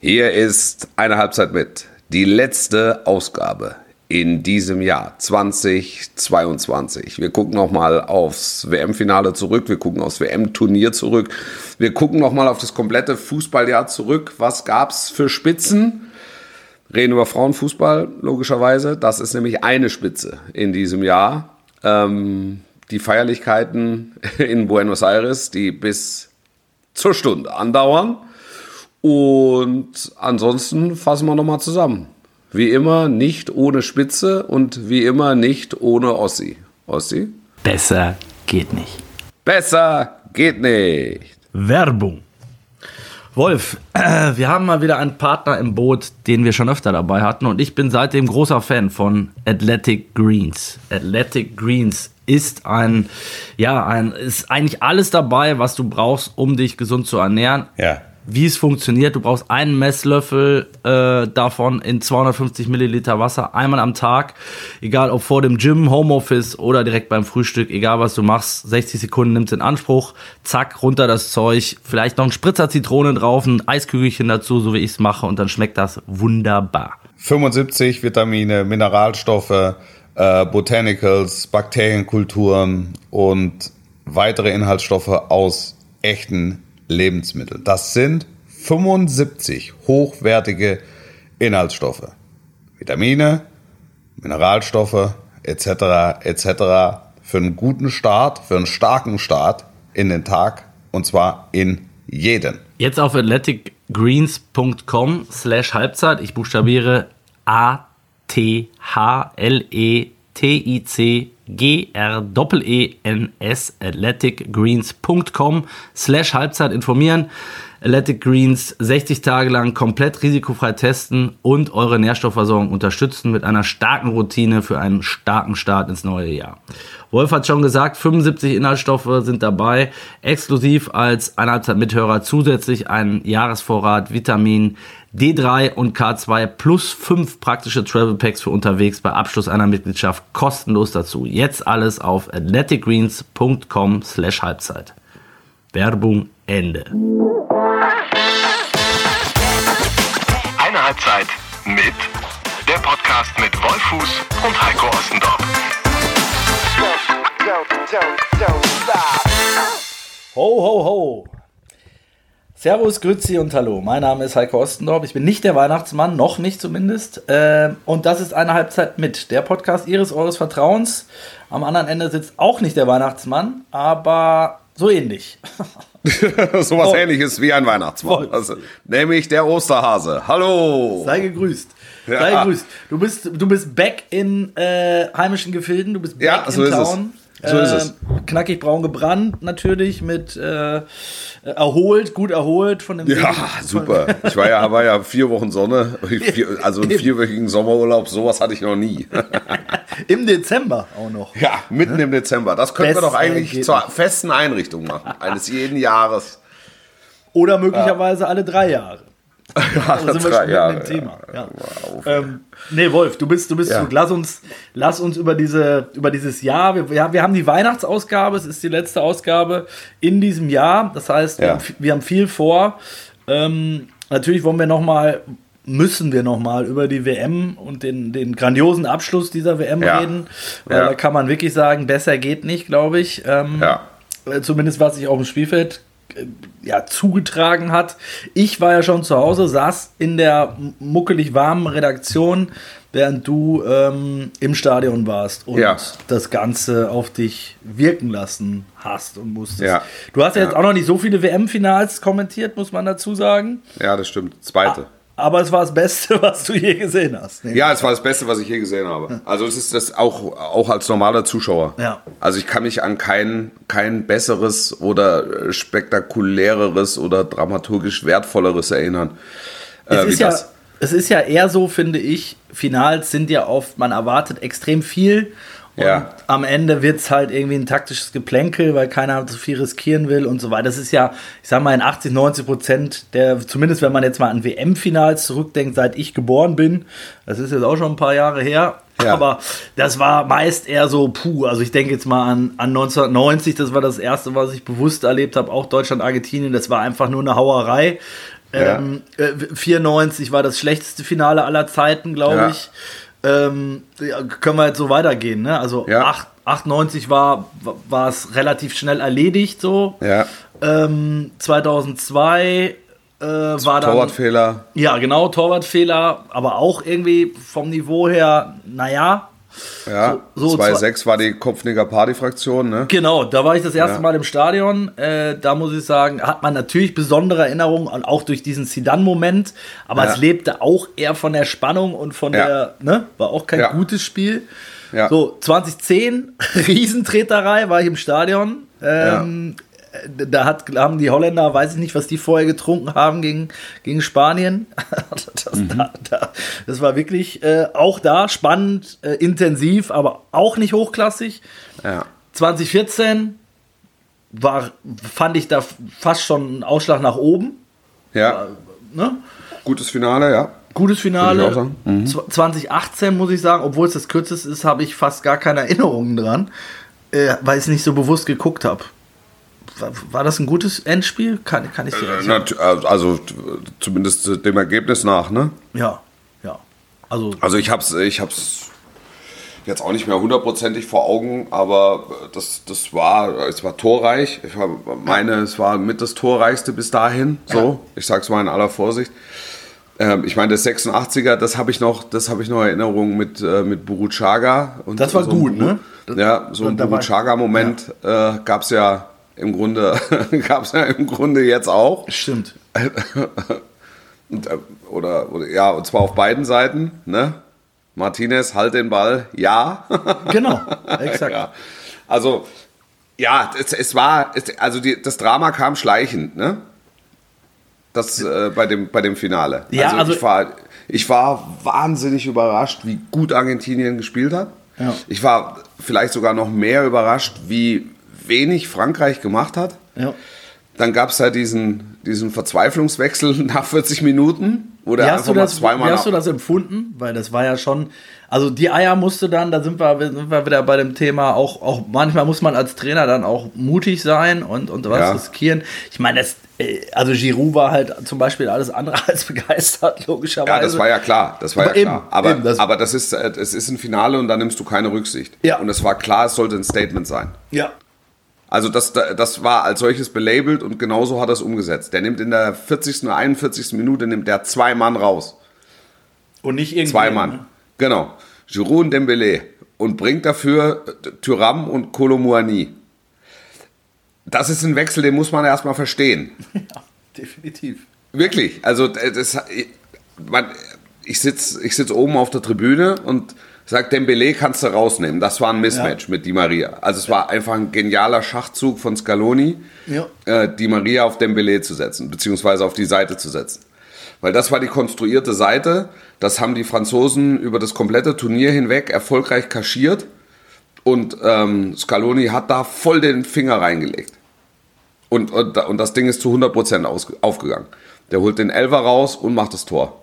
Hier ist eine Halbzeit mit. Die letzte Ausgabe in diesem Jahr 2022. Wir gucken nochmal aufs WM-Finale zurück, wir gucken aufs WM-Turnier zurück, wir gucken nochmal auf das komplette Fußballjahr zurück. Was gab's für Spitzen? Reden über Frauenfußball, logischerweise. Das ist nämlich eine Spitze in diesem Jahr. Ähm, die Feierlichkeiten in Buenos Aires, die bis zur Stunde andauern. Und ansonsten fassen wir nochmal zusammen. Wie immer nicht ohne Spitze und wie immer nicht ohne Ossi. Ossi? Besser geht nicht. Besser geht nicht. Werbung. Wolf, äh, wir haben mal wieder einen Partner im Boot, den wir schon öfter dabei hatten und ich bin seitdem großer Fan von Athletic Greens. Athletic Greens ist ein, ja, ein, ist eigentlich alles dabei, was du brauchst, um dich gesund zu ernähren. Ja wie es funktioniert. Du brauchst einen Messlöffel äh, davon in 250 Milliliter Wasser einmal am Tag. Egal ob vor dem Gym, Homeoffice oder direkt beim Frühstück, egal was du machst. 60 Sekunden nimmt in Anspruch. Zack, runter das Zeug. Vielleicht noch ein Spritzer Zitrone drauf, ein Eiskügelchen dazu, so wie ich es mache. Und dann schmeckt das wunderbar. 75 Vitamine, Mineralstoffe, äh, Botanicals, Bakterienkulturen und weitere Inhaltsstoffe aus echten Lebensmittel. Das sind 75 hochwertige Inhaltsstoffe. Vitamine, Mineralstoffe etc. etc. für einen guten Start, für einen starken Start in den Tag und zwar in jeden. Jetzt auf athleticgreens.com slash Halbzeit. Ich buchstabiere A T H L E T I C G-R-E-E-N-S athleticgreens.com slash Halbzeit informieren. Athletic Greens 60 Tage lang komplett risikofrei testen und eure Nährstoffversorgung unterstützen mit einer starken Routine für einen starken Start ins neue Jahr. Wolf hat schon gesagt, 75 Inhaltsstoffe sind dabei, exklusiv als Einhalbzeit-Mithörer zusätzlich ein Jahresvorrat Vitamin D3 und K2 plus 5 praktische Travel Packs für unterwegs bei Abschluss einer Mitgliedschaft kostenlos dazu. Jetzt alles auf athleticgreens.com slash Halbzeit. Werbung Ende. Eine Halbzeit mit der Podcast mit Wolfuß und Heiko Ostendorf. Ho, ho, ho. Servus, Grüezi und Hallo. Mein Name ist Heiko Ostendorf. Ich bin nicht der Weihnachtsmann, noch nicht zumindest. Äh, und das ist eine Halbzeit mit. Der Podcast Ihres, Eures Vertrauens. Am anderen Ende sitzt auch nicht der Weihnachtsmann, aber so ähnlich. so was oh. ähnliches wie ein Weihnachtsmann. Also, nämlich der Osterhase. Hallo. Sei gegrüßt. Ja. Sei gegrüßt. Du bist, du bist back in äh, heimischen Gefilden. Du bist back ja, so in Town. Es. So ist es. Ähm, knackig braun gebrannt natürlich mit äh, erholt, gut erholt von dem. Ja, Leben. super. Ich war ja, war ja vier Wochen Sonne, also einen vierwöchigen Sommerurlaub, sowas hatte ich noch nie. Im Dezember auch noch. Ja, mitten ne? im Dezember. Das könnten wir doch eigentlich zur festen Einrichtung machen, eines jeden Jahres. Oder möglicherweise ja. alle drei Jahre. Ja, also sind wir schon Jahre, mit dem Thema. Ja. Ja. Ähm, nee, Wolf, du bist, du bist ja. Lass uns, lass uns über diese, über dieses Jahr. Wir, ja, wir haben die Weihnachtsausgabe. Es ist die letzte Ausgabe in diesem Jahr. Das heißt, wir, haben, wir haben viel vor. Ähm, natürlich wollen wir noch mal, müssen wir noch mal über die WM und den, den grandiosen Abschluss dieser WM reden. Weil da kann man wirklich sagen, besser geht nicht, glaube ich. Ähm, ja. Äh, zumindest was sich auf dem Spielfeld ja, zugetragen hat. Ich war ja schon zu Hause, saß in der muckelig warmen Redaktion, während du ähm, im Stadion warst und ja. das Ganze auf dich wirken lassen hast und musstest. Ja. Du hast ja, ja jetzt auch noch nicht so viele WM-Finals kommentiert, muss man dazu sagen. Ja, das stimmt. Zweite. Ah, aber es war das Beste, was du je gesehen hast. Ja, es war das Beste, was ich je gesehen habe. Also es ist das auch, auch als normaler Zuschauer. Ja. Also ich kann mich an kein, kein besseres oder spektakuläreres oder dramaturgisch wertvolleres erinnern. Äh, es, ist ja, es ist ja eher so, finde ich, Finals sind ja oft, man erwartet extrem viel und ja. am Ende wird es halt irgendwie ein taktisches Geplänkel, weil keiner zu viel riskieren will und so weiter. Das ist ja, ich sag mal, in 80, 90 Prozent der, zumindest wenn man jetzt mal an WM-Finals zurückdenkt, seit ich geboren bin, das ist jetzt auch schon ein paar Jahre her, ja. Aber das war meist eher so, puh, also ich denke jetzt mal an, an 1990, das war das erste, was ich bewusst erlebt habe, auch Deutschland, Argentinien, das war einfach nur eine Hauerei. Ähm, äh, 94 war das schlechteste Finale aller Zeiten, glaube Ja. ich. Ähm, können wir jetzt so weitergehen, ne? Also Ja. 8, 98 war war es relativ schnell erledigt so. Ja. Ähm, 2002 äh, war dann Torwartfehler. ja genau Torwartfehler, aber auch irgendwie vom Niveau her, naja, Ja. So- so 2-6 war die Kopfnicker Party-Fraktion, ne? Genau, da war ich das erste Ja. Mal im Stadion. Äh, da muss ich sagen, hat man natürlich besondere Erinnerungen, und auch durch diesen Zidane-Moment. Aber Ja. es lebte auch eher von der Spannung und von Ja. der, ne, war auch kein Ja. gutes Spiel. Ja. So, 2010, Riesentreterei, war ich im Stadion. Ähm, Da hat, haben die Holländer, weiß ich nicht, was die vorher getrunken haben gegen, gegen Spanien. Das, Mhm. da, da, das war wirklich äh, auch da spannend, äh, intensiv, aber auch nicht hochklassig. Ja. 2014 war, fand ich da fast schon einen Ausschlag nach oben. Ja. Ne? Gutes Finale, ja. Gutes Finale. Mhm. Zw- 2018 muss ich sagen, obwohl es das kürzeste ist, habe ich fast gar keine Erinnerungen dran, äh, weil ich es nicht so bewusst geguckt habe. War, war das ein gutes Endspiel? Kann, kann ich dir Äh, Also t- zumindest dem Ergebnis nach, ne? Ja, ja. Also, Also ich hab's, ich hab's jetzt auch nicht mehr hundertprozentig vor Augen, aber das, das war, es war torreich. Ich meine, es war mit das torreichste bis dahin. So, ich sag's mal in aller Vorsicht. Ähm, ich meine, das 86er, das habe ich noch, das habe ich noch Erinnerungen mit äh, mit Buruchaga und Das war so gut, ne? Ja, so ein Da war- Buruchaga-Moment äh, gab's ja im Grunde, gab's ja im Grunde jetzt auch. stimmt. Und, äh, oder, oder ja, und zwar auf beiden Seiten, ne? Martinez, halt den Ball, ja. Genau, exakt. ja. Also, ja, es, es war, es, also die, das Drama kam schleichend, ne? Das äh, bei, dem, bei dem Finale. Ja, also- ich, war, ich war wahnsinnig überrascht, wie gut Argentinien gespielt hat. Ja. Ich war vielleicht sogar noch mehr überrascht, wie wenig Frankreich gemacht hat. Ja. Dann gab es ja diesen, diesen Verzweiflungswechsel nach 40 Minuten, wo der einfach mal das, zweimal wie hast du das empfunden? Weil das war ja schon, also die Eier musste dann, da sind wir, sind wir wieder bei dem Thema, auch, auch manchmal muss man als Trainer dann auch mutig sein und, und was Ja. riskieren. Ich meine, das, äh, also Giroud war halt zum Beispiel alles andere als begeistert, logischerweise. Ja, das war ja klar, das war Aber ja eben, klar. Aber, eben, das- aber das ist, äh, es ist ein Finale und da nimmst du keine Rücksicht. Ja. Und es war klar, es sollte ein Statement sein. Ja. Also das, das war als solches belabelt und genauso hat er es umgesetzt. Der nimmt in der 40. oder 41. Minute nimmt der zwei Mann raus. Und nicht irgendwie. Zwei Mann. Genau. Giroud und Dembélé. Und bringt dafür äh, Thuram und Kolomuani. Das ist ein Wechsel, den muss man erstmal verstehen. Ja, definitiv. Wirklich. Also äh, das, man, ich sitze ich sitz oben auf der Tribüne und sage, Dembele kannst du rausnehmen. Das war ein Mismatch mit Di Maria. Also es war einfach ein genialer Schachzug von Scaloni, Ja. äh, Di Maria auf Dembele zu setzen, beziehungsweise auf die Seite zu setzen. Weil das war die konstruierte Seite. Das haben die Franzosen über das komplette Turnier hinweg erfolgreich kaschiert. Und ähm, Scaloni hat da voll den Finger reingelegt. Und, und, und das Ding ist zu 100% aus, aufgegangen. Der holt den Elfer raus und macht das Tor.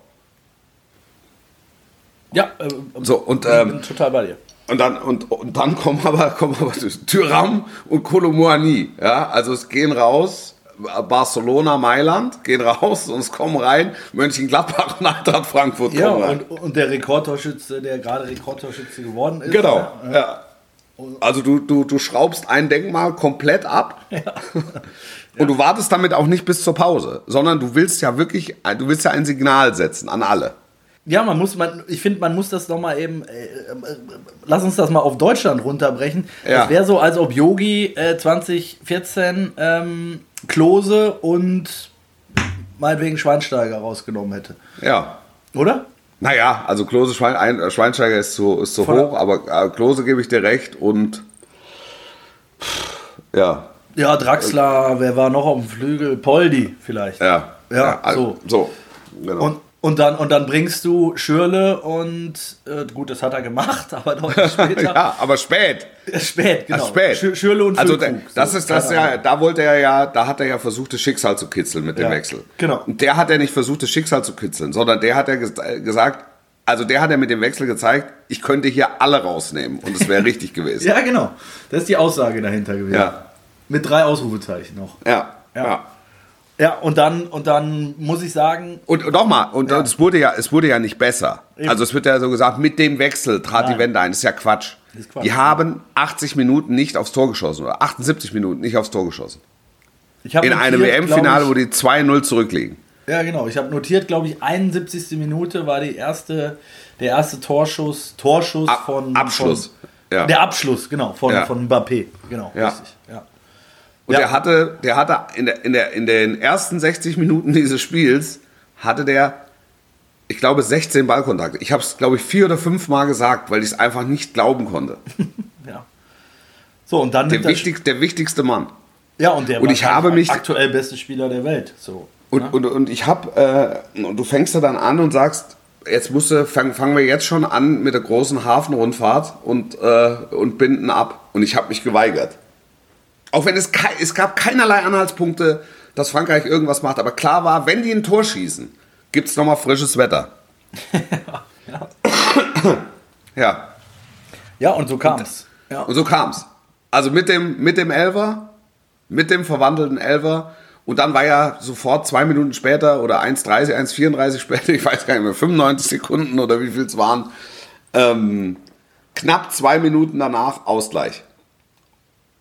Ja, äh, So, und, ich ähm, bin total bei dir. Und dann, und, und dann kommen aber, kommen aber Tyram und Kolomuani. Ja, also es gehen raus, Barcelona, Mailand gehen raus und es kommen rein, Mönchengladbach und Eintracht Frankfurt Ja, kommen rein. und, und der Rekordtorschütze, der gerade Rekordtorschütze geworden ist. Genau, Ja. ja. Also du, du, du schraubst ein Denkmal komplett ab und du wartest damit auch nicht bis zur Pause, sondern du willst ja wirklich, du willst ja ein Signal setzen an alle. Ja, man muss, man, ich finde, man muss das nochmal eben, äh, äh, lass uns das mal auf Deutschland runterbrechen. Ja. Es wäre so, als ob Yogi äh, 2014 ähm, Klose und meinetwegen Schweinsteiger rausgenommen hätte. Ja. Oder? Naja, also Klose Schwein, ein, äh, Schweinsteiger ist zu, ist zu Voll- hoch, aber äh, Klose gebe ich dir recht und ja, Ja, Draxler, wer war noch auf dem Flügel? Poldi vielleicht. ja, Ja, also, so. Genau. Und, und, dann, und dann bringst du Schürle und, äh, gut, das hat er gemacht, aber deutlich später. ja, aber spät. Spät, genau. Ach, spät. Schür- Schürle und also Füllkrug. da- das So, ist das keine ja, Ahnung. da wollte er ja, da hat er ja versucht, das Schicksal zu kitzeln mit dem Ja, Wechsel. genau. Und der hat ja nicht versucht, das Schicksal zu kitzeln, sondern der hat ja ges äh, gesagt, also der hat ja mit dem Wechsel gezeigt, ich könnte hier alle rausnehmen und es wäre richtig gewesen. Ja, genau. Das ist die Aussage dahinter gewesen. Ja. Mit drei Ausrufezeichen noch. Ja, Ja. ja. Ja, und dann, und dann muss ich sagen. Und, und nochmal, und ja. es wurde ja, es wurde ja nicht besser. Eben. Also es wird ja so gesagt, mit dem Wechsel trat Nein. die Wende ein. Das ist ja Quatsch. Ist Quatsch. Die haben 80 Minuten nicht aufs Tor geschossen oder 78 Minuten nicht aufs Tor geschossen. In einem WM-Finale, wo die 2-0 zurückliegen. Ja, genau. Ich habe notiert, glaube ich, 71. Minute war die erste, der erste Torschuss, Torschuss Ab, von. Abschluss. Von, ja. Der Abschluss, genau, von, ja. von Mbappé. Genau, ja. richtig. Ja. Und ja. der hatte, der hatte in, der, in, der, in den ersten 60 Minuten dieses Spiels, hatte der, ich glaube, 16 Ballkontakte. Ich habe es, glaube ich, vier oder fünf Mal gesagt, weil ich es einfach nicht glauben konnte. ja. So, und dann. Der, wichtig, der wichtigste Mann. Ja, und der und ich habe mich aktuell beste Spieler der Welt. So. Und, ja? und, und ich habe, äh, du fängst da dann an und sagst, jetzt musst du, fang, fangen wir jetzt schon an mit der großen Hafenrundfahrt und, äh, und binden ab. Und ich habe mich geweigert. Auch wenn es, es gab keinerlei Anhaltspunkte, dass Frankreich irgendwas macht. Aber klar war, wenn die ein Tor schießen, gibt es nochmal frisches Wetter. ja. ja. Ja, und so kam es. Ja. Und so kam es. Also mit dem, mit dem Elver, mit dem verwandelten Elver. Und dann war ja sofort zwei Minuten später oder 1,30, 1,34 später, ich weiß gar nicht mehr, 95 Sekunden oder wie viel es waren, ähm, knapp zwei Minuten danach Ausgleich.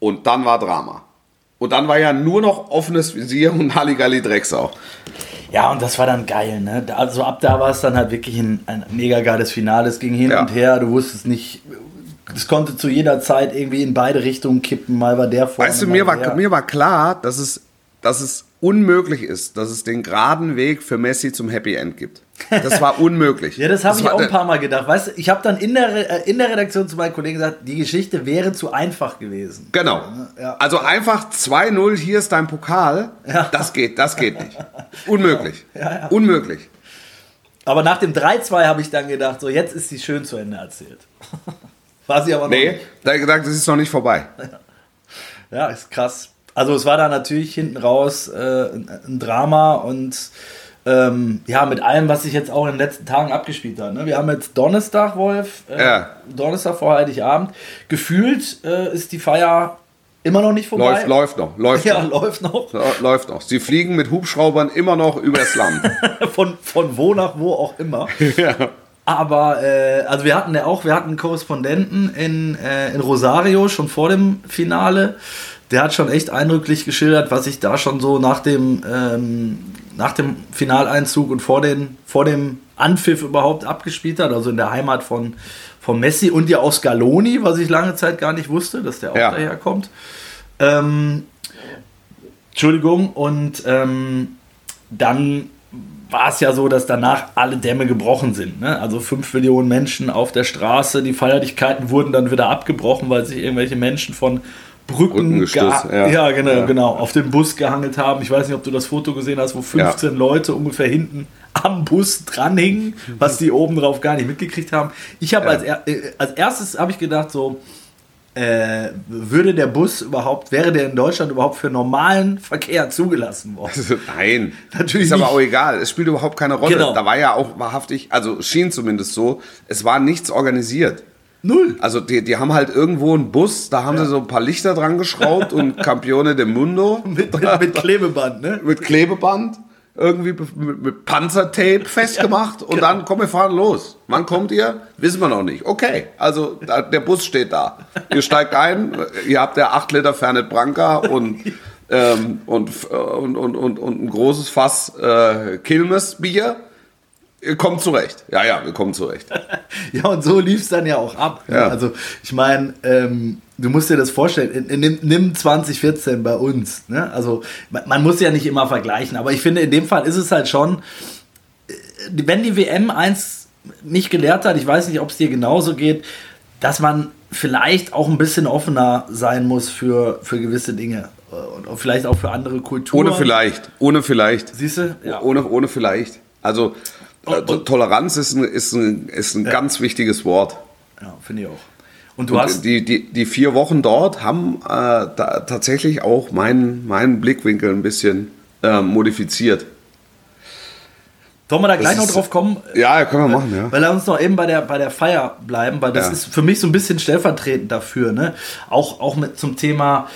Und dann war Drama. Und dann war ja nur noch offenes Visier und Halligalli Drecksau. Ja, und das war dann geil, ne? Also ab da war es dann halt wirklich ein, ein mega geiles Finale. Es ging hin ja. und her, du wusstest nicht, es konnte zu jeder Zeit irgendwie in beide Richtungen kippen. Mal war der vorne. Weißt du, mir war, mir war klar, dass es, dass es unmöglich ist, dass es den geraden Weg für Messi zum Happy End gibt. Das war unmöglich. ja, das habe ich auch ein paar Mal gedacht. Weißt du, ich habe dann in der, äh, in der Redaktion zu meinen Kollegen gesagt, die Geschichte wäre zu einfach gewesen. Genau. Ja. Also einfach 2-0, hier ist dein Pokal. Ja. Das geht, das geht nicht. Unmöglich. Ja, Unmöglich. Aber nach dem 3-2 habe ich dann gedacht, so jetzt ist sie schön zu Ende erzählt. War sie aber noch nee, nicht. da gedacht, es ist noch nicht vorbei. Ja, ist krass. Also es war da natürlich hinten raus äh, ein, ein Drama und ähm, ja, mit allem, was sich jetzt auch in den letzten Tagen abgespielt hat. Ne? Wir haben jetzt Donnerstag, Wolf, äh, ja. Donnerstag vor Heiligabend. Gefühlt äh, ist die Feier immer noch nicht vorbei. Läuft, läuft noch, läuft ja, noch. läuft noch. Läuft noch. Sie fliegen mit Hubschraubern immer noch übers Land. von, von wo nach wo auch immer. ja. Aber äh, also wir hatten ja auch, wir hatten einen Korrespondenten in, äh, in Rosario schon vor dem Finale. Der hat schon echt eindrücklich geschildert, was sich da schon so nach dem ähm, nach dem Finaleinzug und vor, den, vor dem Anpfiff überhaupt abgespielt hat, also in der Heimat von, von Messi und ja auch Scaloni, was ich lange Zeit gar nicht wusste, dass der auch ja. daherkommt. Ähm, Entschuldigung, und ähm, dann war es ja so, dass danach alle Dämme gebrochen sind. Ne? Also 5 Millionen Menschen auf der Straße, die Feierlichkeiten wurden dann wieder abgebrochen, weil sich irgendwelche Menschen von Brücken, ja. ja. genau, ja. genau, auf dem Bus gehangelt haben. Ich weiß nicht, ob du das Foto gesehen hast, wo 15 ja. Leute ungefähr hinten am Bus dranhingen, was die oben drauf gar nicht mitgekriegt haben. Ich habe als, äh, als erstes habe ich gedacht so, äh, würde der Bus überhaupt, wäre der in Deutschland überhaupt für normalen Verkehr zugelassen worden? Also, nein, natürlich. Ist aber auch egal. Es spielt überhaupt keine Rolle. Genau. Da war ja auch wahrhaftig, also schien zumindest so, es war nichts organisiert. Null. Also die, die haben halt irgendwo einen Bus, da haben ja. sie so ein paar Lichter dran geschraubt und Campione del Mundo. mit, mit, mit, Klebeband, ne? Mit Klebeband. Irgendwie mit, mit Panzertape festgemacht ja, und genau. dann komm, wir fahren los. Wann kommt ihr? Wissen wir noch nicht. Okay, also der Bus steht da. Ihr steigt ein, ihr habt ja 8 Liter Fernet Branca und, ähm, und, und, und, und, und, ein großes Fass äh, Kilmes Bier Ihr kommt zurecht. Ja, ja, wir kommen zurecht. ja, und so lief es dann ja auch ab. Ne? Ja. Also, ich meine, ähm, du musst dir das vorstellen, nimm, nimm 2014 bei uns. Ne? Also, man, man, muss ja nicht immer vergleichen, aber ich finde, in dem Fall ist es halt schon, äh, wenn die WM eins mich gelehrt hat, ich weiß nicht, ob es dir genauso geht, dass man vielleicht auch ein bisschen offener sein muss für, für gewisse Dinge äh, und vielleicht auch für andere Kulturen. Ohne vielleicht, ohne vielleicht. Siehst du? Ja. Ohne, ohne vielleicht. Also und, und, äh, Toleranz ist ein, ist ein, ist ein ja. ganz wichtiges Wort. Ja, finde ich auch. Und du und hast. Die, die, die vier Wochen dort haben äh, da, tatsächlich auch meinen, meinen Blickwinkel ein bisschen äh, modifiziert. Sollen wir da gleich das noch drauf kommen? Ja, können wir machen, ja. Weil wir uns noch eben bei der, bei der Feier bleiben, weil das ja. ist für mich so ein bisschen stellvertretend dafür. Ne? Auch, auch mit zum Thema,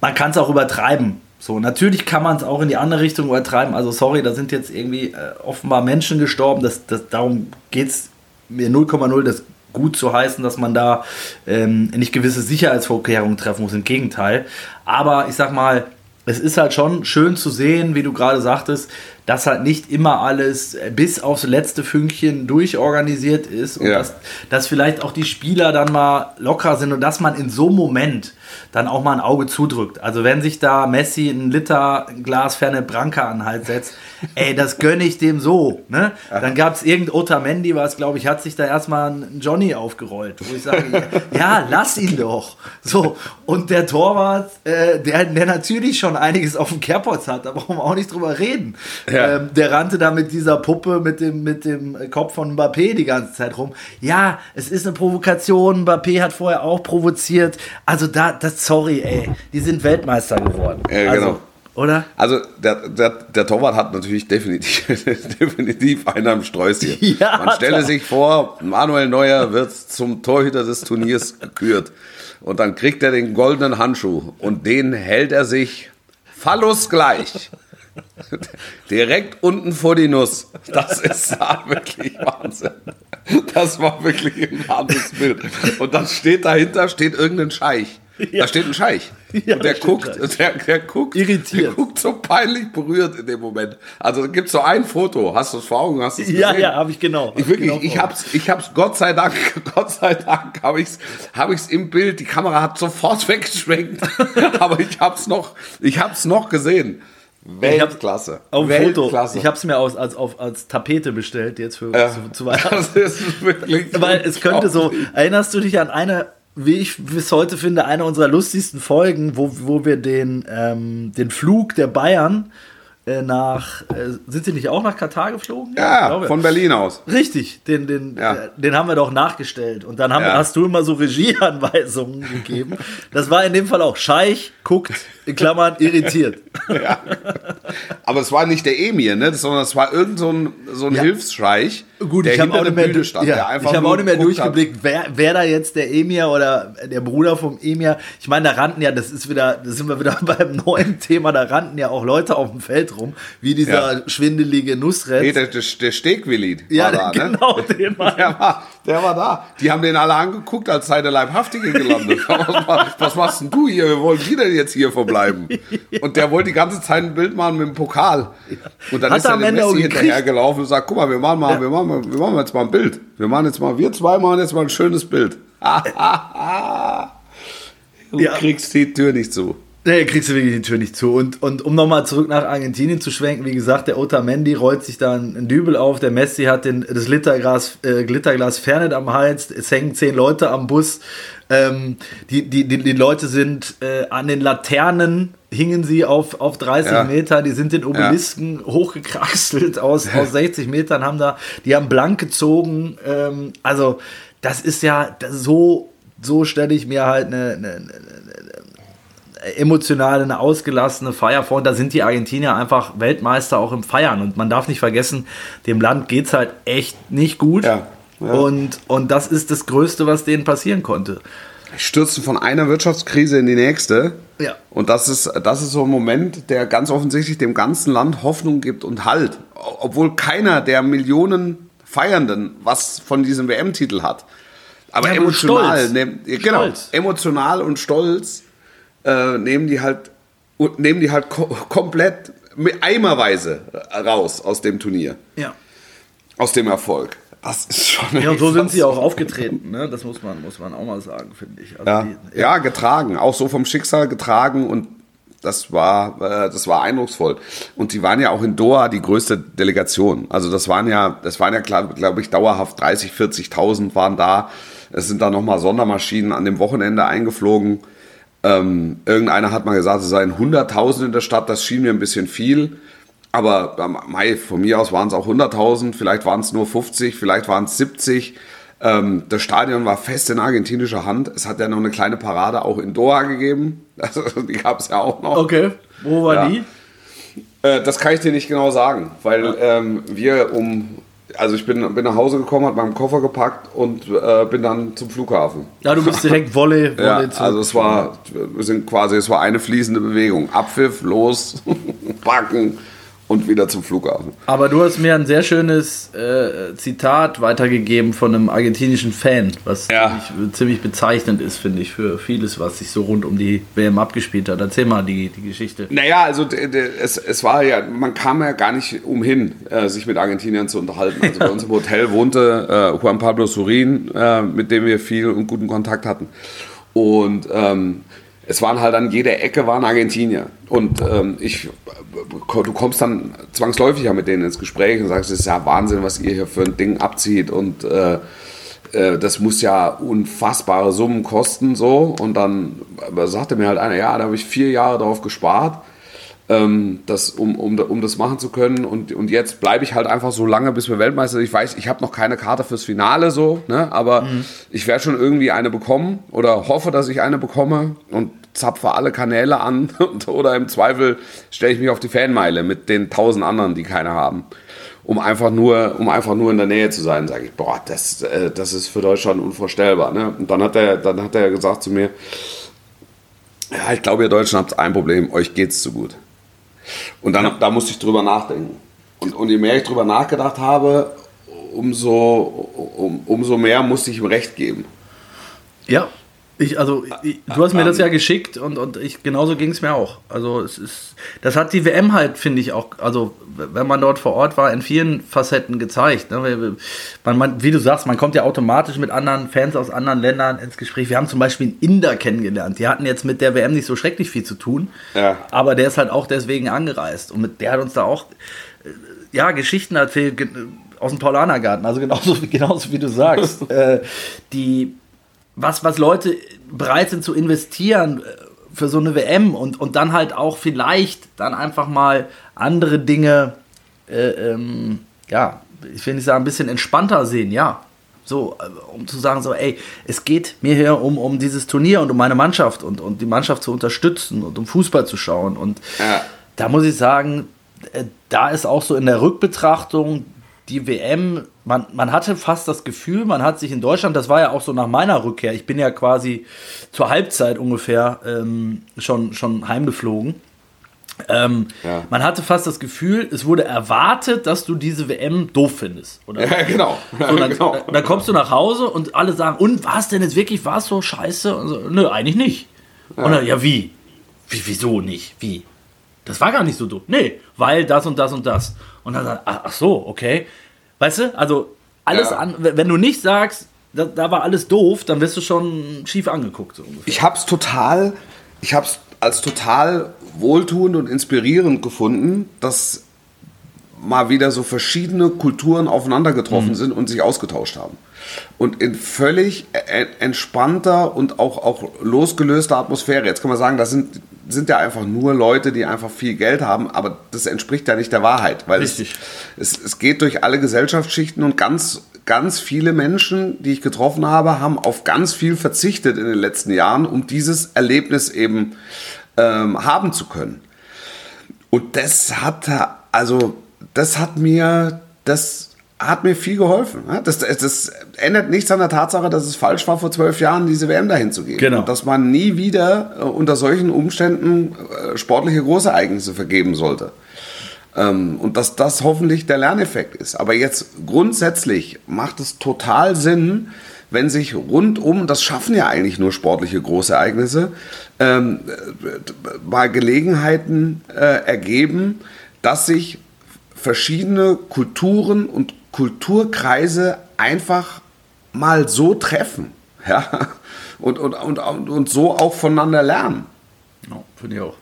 man kann es auch übertreiben. So, natürlich kann man es auch in die andere Richtung übertreiben. Also, sorry, da sind jetzt irgendwie äh, offenbar Menschen gestorben. Das, das, darum geht es mir 0,0 das gut zu heißen, dass man da ähm, nicht gewisse Sicherheitsvorkehrungen treffen muss. Im Gegenteil. Aber ich sag mal, es ist halt schon schön zu sehen, wie du gerade sagtest, dass halt nicht immer alles bis aufs letzte Fünkchen durchorganisiert ist und ja. dass, dass vielleicht auch die Spieler dann mal locker sind und dass man in so einem Moment dann auch mal ein Auge zudrückt. Also wenn sich da Messi ein Liter Glas Ferne Branca an den Hals setzt, ey, das gönne ich dem so. Ne? Dann gab es irgendein Otamendi, was glaube ich, hat sich da erstmal ein Johnny aufgerollt, wo ich sage, ja, lass ihn doch. So, und der Torwart, äh, der, der natürlich schon einiges auf dem Kerbholz hat, da brauchen wir auch nicht drüber reden. Ja. Ähm, der rannte da mit dieser Puppe, mit dem, mit dem Kopf von Mbappé die ganze Zeit rum. Ja, es ist eine Provokation, Mbappé hat vorher auch provoziert. Also da, das, sorry, ey, die sind Weltmeister geworden. Ja, also, genau. Oder? Also der, der, der Torwart hat natürlich definitiv, definitiv einen am Sträußchen. Ja, Man stelle klar. sich vor, Manuel Neuer wird zum Torhüter des Turniers gekürt. Und dann kriegt er den goldenen Handschuh und den hält er sich gleich. Direkt unten vor die Nuss. Das ist wirklich Wahnsinn. Das war wirklich ein Wahnsinnsbild. Und dann steht dahinter, steht irgendein Scheich. Ja. Da steht ein Scheich. Ja, und der guckt, der, der guckt, irritiert. Der guckt so peinlich berührt in dem Moment. Also da gibt es so ein Foto. Hast du es vor Augen? Hast ja, gesehen? ja, habe ich genau. Ich wirklich, genau ich hab's, ich hab's, Gott sei Dank, Gott sei Dank habe ich's, habe ich's im Bild. Die Kamera hat sofort weggeschwenkt, aber ich hab's noch, ich hab's noch gesehen. Weltklasse. Auf Weltklasse. Foto. Ich habe es mir aus, als, auf, als Tapete bestellt jetzt für ja, zu, zu Weihnachten. Das ist wirklich. Weil es könnte so. Erinnerst du dich an eine wie ich bis heute finde, eine unserer lustigsten Folgen, wo, wo wir den, ähm, den Flug der Bayern nach, äh, sind sie nicht auch nach Katar geflogen? Ja, von Berlin aus. Richtig, den, den, ja. äh, den haben wir doch nachgestellt. Und dann haben, ja. hast du immer so Regieanweisungen gegeben. Das war in dem Fall auch Scheich, guckt, in Klammern, irritiert. Ja. Aber es war nicht der Emir, ne? sondern es war irgend so ein, so ein Hilfsscheich Gut, ich habe auch nicht mehr, stand, ja, ich hab auch nicht mehr durchgeblickt, wer, wer da jetzt der Emir oder der Bruder vom Emir. Ich meine, da rannten ja, das ist wieder, da sind wir wieder beim neuen Thema, da rannten ja auch Leute auf dem Feld rum, wie dieser ja. schwindelige Nussret. Nee, der, der, der Stegwilid. Ja, da, ne? genau, den war. Der, war. Der war da. Die haben den alle angeguckt, als sei der Leibhaftige gelandet. was, was machst denn du hier? Wir wollen wieder jetzt hier verbleiben. Und der wollte die ganze Zeit ein Bild machen mit dem Pokal. Und dann Hat ist er dem Messi hinterhergelaufen und sagt, guck mal, wir machen mal, wir machen mal wir machen jetzt mal ein Bild. Wir machen jetzt mal, wir zwei machen jetzt mal ein schönes Bild. du ja. kriegst die Tür nicht zu. Nee, kriegst du wirklich die Tür nicht zu. Und, und um nochmal zurück nach Argentinien zu schwenken, wie gesagt, der Otamendi rollt sich da einen Dübel auf, der Messi hat den, das Glitterglas, äh, Glitterglas Fernet am Hals, es hängen zehn Leute am Bus. Ähm, die, die, die, die Leute sind äh, an den Laternen, hingen sie auf, auf 30 ja. Meter, die sind den Obelisken ja. hochgekraxelt aus, aus 60 Metern, haben da, die haben blank gezogen. Ähm, also, das ist ja so, so stelle ich mir halt eine, eine, eine emotionale, eine ausgelassene Feier vor. Und da sind die Argentinier einfach Weltmeister auch im Feiern. Und man darf nicht vergessen, dem Land geht es halt echt nicht gut. Ja, ja. Und, und das ist das Größte, was denen passieren konnte. Stürzen von einer Wirtschaftskrise in die nächste. Ja. Und das ist, das ist so ein Moment, der ganz offensichtlich dem ganzen Land Hoffnung gibt und Halt. Obwohl keiner der Millionen Feiernden was von diesem WM-Titel hat. Aber ja, emotional, ne, genau, emotional und stolz äh, nehmen die halt nehmen die halt ko komplett eimerweise raus aus dem Turnier. Ja. Aus dem Erfolg. Das ist schon. Ja, und so sind sie auch aufgetreten, ne? Das muss man, muss man auch mal sagen, finde ich. Also ja. Die, ja. ja, getragen. Auch so vom Schicksal getragen und das war, äh, das war eindrucksvoll. Und die waren ja auch in Doha die größte Delegation. Also das waren ja, das waren ja, glaube ich, dauerhaft 30, 40.000 waren da. Es sind da nochmal Sondermaschinen an dem Wochenende eingeflogen. Ähm, irgendeiner hat mal gesagt, es seien 100.000 in der Stadt, das schien mir ein bisschen viel. Aber Mai, von mir aus waren es auch 100.000, vielleicht waren es nur 50, vielleicht waren es 70. Ähm, das Stadion war fest in argentinischer Hand. Es hat ja noch eine kleine Parade auch in Doha gegeben. Also, die gab es ja auch noch. Okay, wo war ja. die? Äh, das kann ich dir nicht genau sagen, weil ähm, wir um also ich bin, bin nach Hause gekommen, habe meinen Koffer gepackt und äh, bin dann zum Flughafen. Ja, du bist direkt Wolle, Wolle ja, Also es war, wir sind quasi, es war eine fließende Bewegung. Abpfiff, los, packen, und wieder zum Flughafen. Aber du hast mir ein sehr schönes äh, Zitat weitergegeben von einem argentinischen Fan, was ja. ziemlich, ziemlich, bezeichnend ist, finde ich, für vieles, was sich so rund um die WM abgespielt hat. Erzähl mal die, die Geschichte. Naja, also es, es war ja, man kam ja gar nicht umhin, äh, sich mit Argentiniern zu unterhalten. Also bei uns im Hotel wohnte äh, Juan Pablo Surin, äh, mit dem wir viel und guten Kontakt hatten. Und ähm, es waren halt an jeder Ecke waren Argentinier. Und ähm, ich, du kommst dann zwangsläufig ja mit denen ins Gespräch und sagst, es ist ja Wahnsinn, was ihr hier für ein Ding abzieht. Und äh, äh, das muss ja unfassbare Summen kosten. so. Und dann sagte mir halt einer, ja, da habe ich vier Jahre drauf gespart ähm, das, um, um, um das machen zu können. Und, und jetzt bleibe ich halt einfach so lange, bis wir Weltmeister sind. Ich weiß, ich habe noch keine Karte fürs Finale so, ne? aber mhm. ich werde schon irgendwie eine bekommen oder hoffe, dass ich eine bekomme und zapfe alle Kanäle an oder im Zweifel stelle ich mich auf die Fanmeile mit den tausend anderen, die keine haben. Um einfach nur, um einfach nur in der Nähe zu sein, sage ich, boah, das, äh, das ist für Deutschland unvorstellbar. Ne? Und dann hat er, dann hat er gesagt zu mir, ja, ich glaube, ihr Deutschen habt ein Problem, euch geht's zu gut. Und dann ja. da musste ich drüber nachdenken. Und, und je mehr ich drüber nachgedacht habe, umso, um, umso mehr musste ich ihm recht geben. Ja, ich, also, ich, du hast mir das ja geschickt und, und ich, genauso ging es mir auch. Also, es ist, das hat die WM halt, finde ich auch, also, wenn man dort vor Ort war, in vielen Facetten gezeigt. Ne? Man, man, wie du sagst, man kommt ja automatisch mit anderen Fans aus anderen Ländern ins Gespräch. Wir haben zum Beispiel einen Inder kennengelernt. Die hatten jetzt mit der WM nicht so schrecklich viel zu tun, ja. aber der ist halt auch deswegen angereist. Und mit der hat uns da auch, äh, ja, Geschichten erzählt aus dem Paulanergarten. Also, genauso, genauso wie du sagst. äh, die was, was Leute bereit sind zu investieren äh, für so eine WM und, und dann halt auch vielleicht dann einfach mal andere Dinge, äh, ähm, ja, ich will nicht sagen, ein bisschen entspannter sehen, ja. So, äh, um zu sagen, so, ey, es geht mir hier um, um dieses Turnier und um meine Mannschaft und, und die Mannschaft zu unterstützen und um Fußball zu schauen. Und ja. da muss ich sagen, äh, da ist auch so in der Rückbetrachtung die WM, man, man hatte fast das Gefühl, man hat sich in Deutschland, das war ja auch so nach meiner Rückkehr, ich bin ja quasi zur Halbzeit ungefähr ähm, schon, schon heimgeflogen. Ähm, ja. Man hatte fast das Gefühl, es wurde erwartet, dass du diese WM doof findest. Oder? Ja, genau. So, dann, genau. dann, kommst du nach Hause und alle sagen, und war es denn jetzt wirklich, war es so scheiße? Und so, nö, eigentlich nicht. Ja. Und dann, ja, wie? wie? Wieso nicht? Wie? Das war gar nicht so doof. Nee, weil das und das und das. Und dann sagt, ach so, okay. Weißt du, also alles ja. an, wenn du nicht sagst, da, da, war alles doof, dann wirst du schon schief angeguckt. So ich hab's total, ich hab's als total wohltuend und inspirierend gefunden, dass mal wieder so verschiedene Kulturen aufeinander getroffen mhm. sind und sich ausgetauscht haben. Und in völlig e-, entspannter und auch, auch losgelöster Atmosphäre. Jetzt kann man sagen, das sind sind ja einfach nur Leute, die einfach viel Geld haben, aber das entspricht ja nicht der Wahrheit, weil es, es, es, geht durch alle Gesellschaftsschichten und ganz, ganz viele Menschen, die ich getroffen habe, haben auf ganz viel verzichtet in den letzten Jahren, um dieses Erlebnis eben ähm, haben zu können. Und das hat, also, das hat mir, das hat mir viel geholfen. Das, das, ändert nichts an der Tatsache, dass es falsch war, vor zwölf Jahren diese WM dahin zu gehen. Genau. Und dass man nie wieder äh, unter solchen Umständen äh, sportliche Großereignisse vergeben sollte. Ähm, und dass das hoffentlich der Lerneffekt ist. Aber jetzt grundsätzlich macht es total Sinn, wenn sich rundum, das schaffen ja eigentlich nur sportliche Großereignisse, ähm, mal Gelegenheiten äh, ergeben, dass sich verschiedene Kulturen und Kulturkreise einfach mal so treffen. Ja? Und, und, und, und so auch voneinander lernen. Ja, Finde ich auch.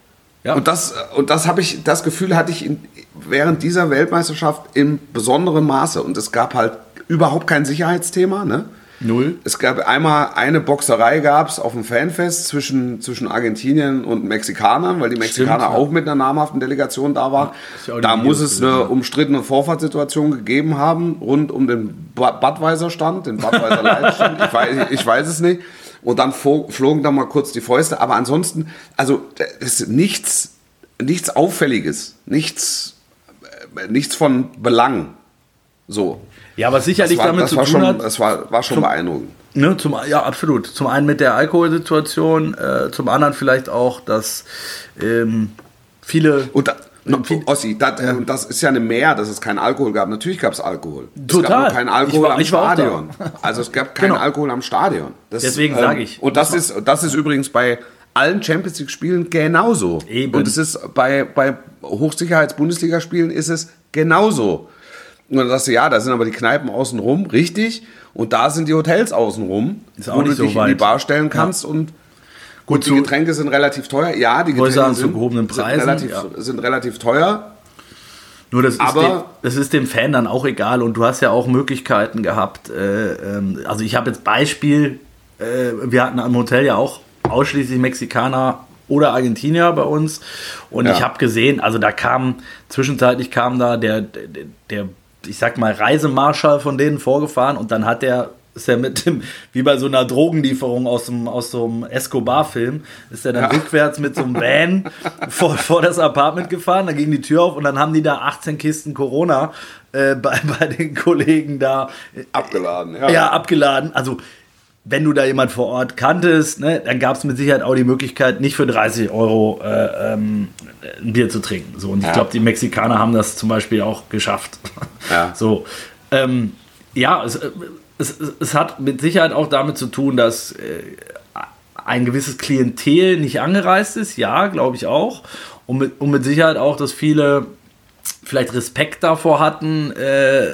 Ja. Und das, und das habe ich, das Gefühl hatte ich in, während dieser Weltmeisterschaft in besonderem Maße. Und es gab halt überhaupt kein Sicherheitsthema. Ne? Null. Es gab einmal eine Boxerei gab es auf dem Fanfest zwischen, zwischen Argentinien und Mexikanern, weil die Mexikaner Stimmt, ja. auch mit einer namhaften Delegation da waren. Ja, da muss es eine umstrittene Vorfahrtssituation gegeben haben, rund um den Budweiser-Stand, den Budweiser-Leitstand. ich, weiß, ich weiß es nicht. Und dann flogen da mal kurz die Fäuste. Aber ansonsten, also es ist nichts, nichts Auffälliges, nichts, äh, nichts von Belang. So. Ja, was sicherlich war, damit zu tun schon, hat. Das war, war schon zum, beeindruckend. Ne, zum, ja, absolut. Zum einen mit der Alkoholsituation, äh, zum anderen vielleicht auch, dass ähm, viele. Und da, No, Ossi, das, ja. das ist ja eine Mehr, dass es keinen Alkohol gab. Natürlich gab es Alkohol. Total. Es gab keinen Alkohol war, am Stadion. Also es gab keinen genau. Alkohol am Stadion. Das, Deswegen ähm, sage ich. Und das ist, das ist übrigens bei allen Champions League Spielen genauso. Eben. Und es ist bei, bei Hochsicherheits-Bundesligaspielen ist es genauso. Und dann sagst du, ja, da sind aber die Kneipen außenrum, richtig. Und da sind die Hotels außenrum, ist auch wo nicht du dich so in die Bar stellen kannst und Gut, die Getränke sind relativ teuer. Ja, die Getränke sagen, sind, gehobenen Preisen, sind, relativ, ja. sind relativ teuer. Nur das ist, dem, das ist dem Fan dann auch egal und du hast ja auch Möglichkeiten gehabt. Äh, ähm, also ich habe jetzt Beispiel, äh, wir hatten am Hotel ja auch ausschließlich Mexikaner oder Argentinier bei uns und ja. ich habe gesehen, also da kam, zwischenzeitlich kam da der, der, der, ich sag mal, Reisemarschall von denen vorgefahren und dann hat der ist ja mit dem, wie bei so einer Drogenlieferung aus, dem, aus so einem Escobar-Film, ist er dann ja. rückwärts mit so einem Van vor, vor das Apartment gefahren, da ging die Tür auf und dann haben die da 18 Kisten Corona äh, bei, bei den Kollegen da. Äh, abgeladen, ja. Ja, abgeladen. Also, wenn du da jemand vor Ort kanntest, ne, dann gab es mit Sicherheit auch die Möglichkeit, nicht für 30 Euro äh, ähm, ein Bier zu trinken. So, und ich ja. glaube, die Mexikaner haben das zum Beispiel auch geschafft. Ja. So. Ähm, ja, es, es, es, hat mit Sicherheit auch damit zu tun, dass äh, ein gewisses Klientel nicht angereist ist. Ja, glaube ich auch. Und mit, und mit Sicherheit auch, dass viele vielleicht Respekt davor hatten, äh,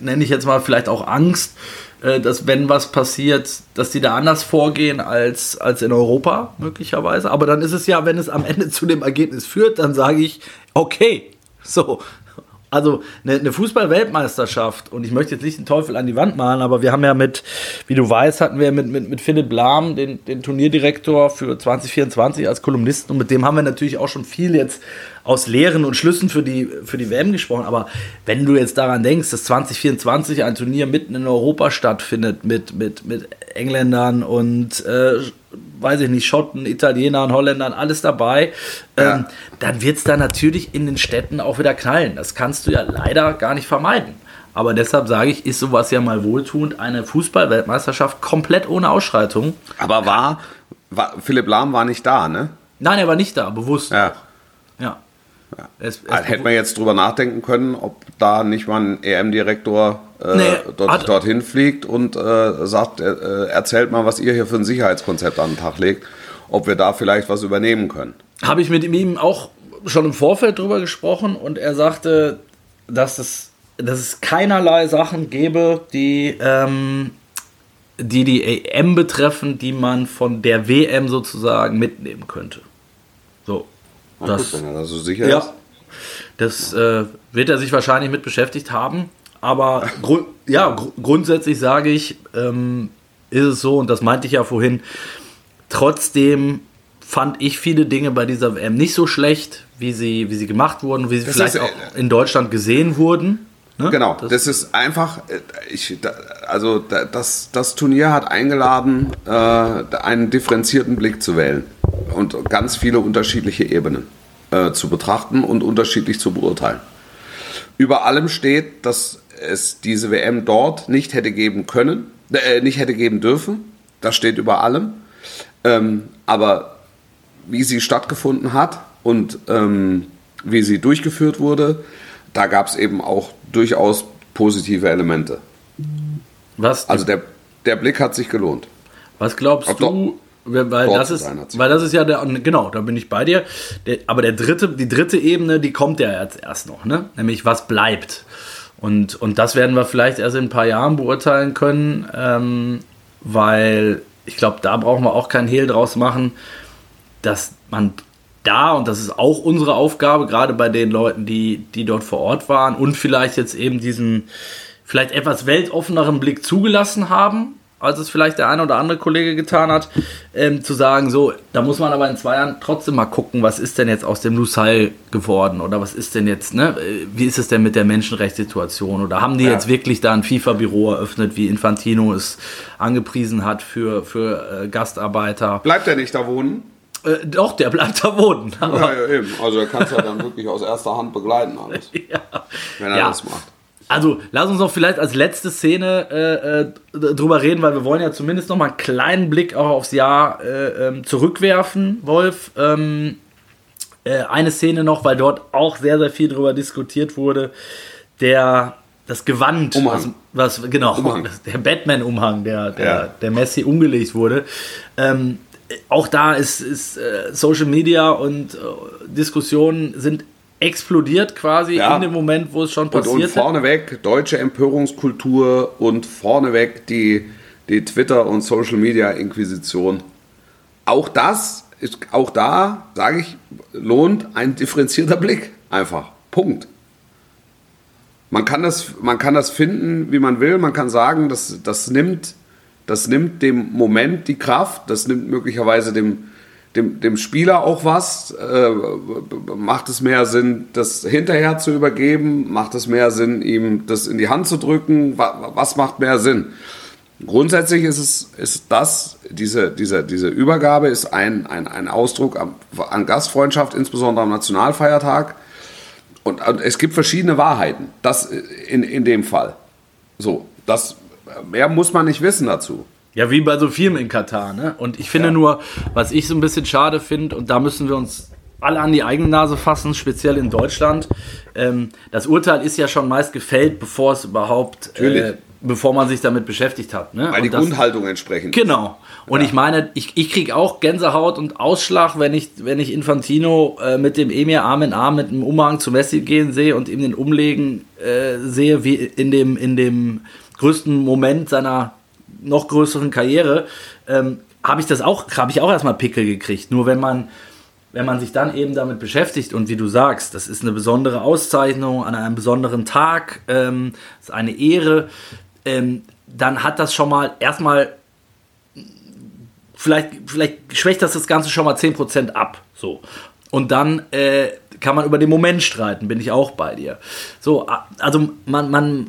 nenne ich jetzt mal vielleicht auch Angst, dass wenn was passiert, dass die da anders vorgehen als, als in Europa möglicherweise. Aber dann ist es ja, wenn es am Ende zu dem Ergebnis führt, dann sage ich, okay, so, also eine, eine Fußball-Weltmeisterschaft, und ich möchte jetzt nicht den Teufel an die Wand malen, aber wir haben ja mit, wie du weißt, hatten wir mit, mit, mit Philipp Lahm den, den Turnierdirektor für 2024 als Kolumnisten und mit dem haben wir natürlich auch schon viel jetzt aus Lehren und Schlüssen für die, für die WM gesprochen. Aber wenn du jetzt daran denkst, dass 2024 ein Turnier mitten in Europa stattfindet mit, mit, mit Engländern und äh, weiß ich nicht, Schotten, Italienern, Holländern, alles dabei, ja. ähm, dann wird es da natürlich in den Städten auch wieder knallen. Das kannst du ja leider gar nicht vermeiden. Aber deshalb sage ich, ist sowas ja mal wohltuend, eine Fußball-Weltmeisterschaft komplett ohne Ausschreitung. Aber war, war, Philipp Lahm war nicht da, ne? Nein, er war nicht da, bewusst. Ja. Ja. Ja. Es, es Hätte man jetzt drüber nachdenken können, ob da nicht mal ein EM-Direktor äh, nee, dort, dorthin fliegt und äh, sagt, äh, erzählt mal, was ihr hier für ein Sicherheitskonzept an den Tag legt, ob wir da vielleicht was übernehmen können. Habe ich mit ihm auch schon im Vorfeld drüber gesprochen und er sagte, dass es, dass es keinerlei Sachen gäbe, die, ähm, die die EM betreffen, die man von der WM sozusagen mitnehmen könnte. So, das, gut, wenn er da so sicher ja, ist. Das äh, wird er sich wahrscheinlich mit beschäftigt haben. Aber gru ja, gr grundsätzlich sage ich, ähm, ist es so, und das meinte ich ja vorhin, trotzdem fand ich viele Dinge bei dieser WM nicht so schlecht, wie sie, wie sie gemacht wurden, wie sie das vielleicht ist, auch in Deutschland gesehen wurden. Ne? Genau, das, das, ist einfach, äh, ich, also das, das Turnier hat eingeladen, äh, einen differenzierten Blick zu wählen und ganz viele unterschiedliche Ebenen äh, zu betrachten und unterschiedlich zu beurteilen. Über allem steht, dass es diese WM dort nicht hätte geben können, äh, nicht hätte geben dürfen. Das steht über allem. Ähm, aber wie sie stattgefunden hat und ähm, wie sie durchgeführt wurde, da gab es eben auch durchaus positive Elemente. Was? Also der, der Blick hat sich gelohnt. Was glaubst Ob du, weil das ist, weil das ist ja der, genau, da bin ich bei dir. Der, aber der dritte, die dritte Ebene, die kommt ja jetzt erst noch, ne? Nämlich was bleibt. Und, und das werden wir vielleicht erst in ein paar Jahren beurteilen können, ähm, weil ich glaube, da brauchen wir auch keinen Hehl draus machen, dass man da, und das ist auch unsere Aufgabe, gerade bei den Leuten, die, die dort vor Ort waren und vielleicht jetzt eben diesen vielleicht etwas weltoffeneren Blick zugelassen haben, als es vielleicht der eine oder andere Kollege getan hat, ähm, zu sagen, so, da muss man aber in zwei Jahren trotzdem mal gucken, was ist denn jetzt aus dem Lusail geworden oder was ist denn jetzt, ne, wie ist es denn mit der Menschenrechtssituation oder haben die ja. jetzt wirklich da ein FIFA-Büro eröffnet, wie Infantino es angepriesen hat für, für äh, Gastarbeiter? Bleibt er nicht da wohnen? Äh, doch, der bleibt da wohnen. ja, ja, eben. Also er kann es ja dann wirklich aus erster Hand begleiten alles. ja. Wenn er ja. das macht. Also, lass uns noch vielleicht als letzte Szene äh, äh, drüber reden, weil wir wollen ja zumindest noch mal einen kleinen Blick auch aufs Jahr äh, ähm, zurückwerfen, Wolf. Ähm, äh, eine Szene noch, weil dort auch sehr, sehr viel drüber diskutiert wurde. Der, das Gewand, Umhang. Was, was genau, Umhang. der Batman-Umhang, der, der, Ja. der Messi umgelegt wurde. Ähm, auch da ist, ist äh, Social Media und äh, Diskussionen sind explodiert quasi Ja. in dem Moment, wo es schon Und, und passiert vorneweg deutsche Empörungskultur und vorneweg die, die Twitter- und Social-Media-Inquisition. Auch das ist, auch da, sage ich, lohnt ein differenzierter Blick. Einfach. Punkt. Man kann das, man kann das finden, wie man will. Man kann sagen, das, das, nimmt, das nimmt dem Moment die Kraft, das nimmt möglicherweise dem, dem, dem Spieler auch was. Äh, macht es mehr Sinn, das hinterher zu übergeben? Macht es mehr Sinn, ihm das in die Hand zu drücken? Was, was macht mehr Sinn? Grundsätzlich ist es ist das, diese, diese, diese Übergabe ist ein, ein, ein Ausdruck an, an Gastfreundschaft, insbesondere am Nationalfeiertag. Und, und es gibt verschiedene Wahrheiten. Das in, in dem Fall. So, das mehr muss man nicht wissen dazu. Ja, wie bei so Filmen in Katar, ne? Und ich finde Ja. nur, was ich so ein bisschen schade finde, und da müssen wir uns alle an die eigene Nase fassen, speziell in Deutschland. Ähm, das Urteil ist ja schon meist gefällt, bevor es überhaupt, äh, bevor man sich damit beschäftigt hat. Ne? Weil die Und das- Grundhaltung entsprechend. Genau. Und ich meine, ich, ich kriege auch Gänsehaut und Ausschlag, wenn ich, wenn ich Infantino äh, mit dem Emir Arm in Arm mit einem Umhang zu Messi gehen sehe und ihm den Umlegen äh, sehe, wie in dem, in dem größten Moment seiner noch größeren Karriere, ähm, habe ich das auch, habe ich auch erstmal Pickel gekriegt. Nur wenn man, wenn man sich dann eben damit beschäftigt und wie du sagst, das ist eine besondere Auszeichnung an einem besonderen Tag, ähm, ist eine Ehre, ähm, dann hat das schon mal erstmal vielleicht, vielleicht schwächt das das Ganze schon mal 10% ab. So. Und dann äh, kann man über den Moment streiten, bin ich auch bei dir. So, also man, man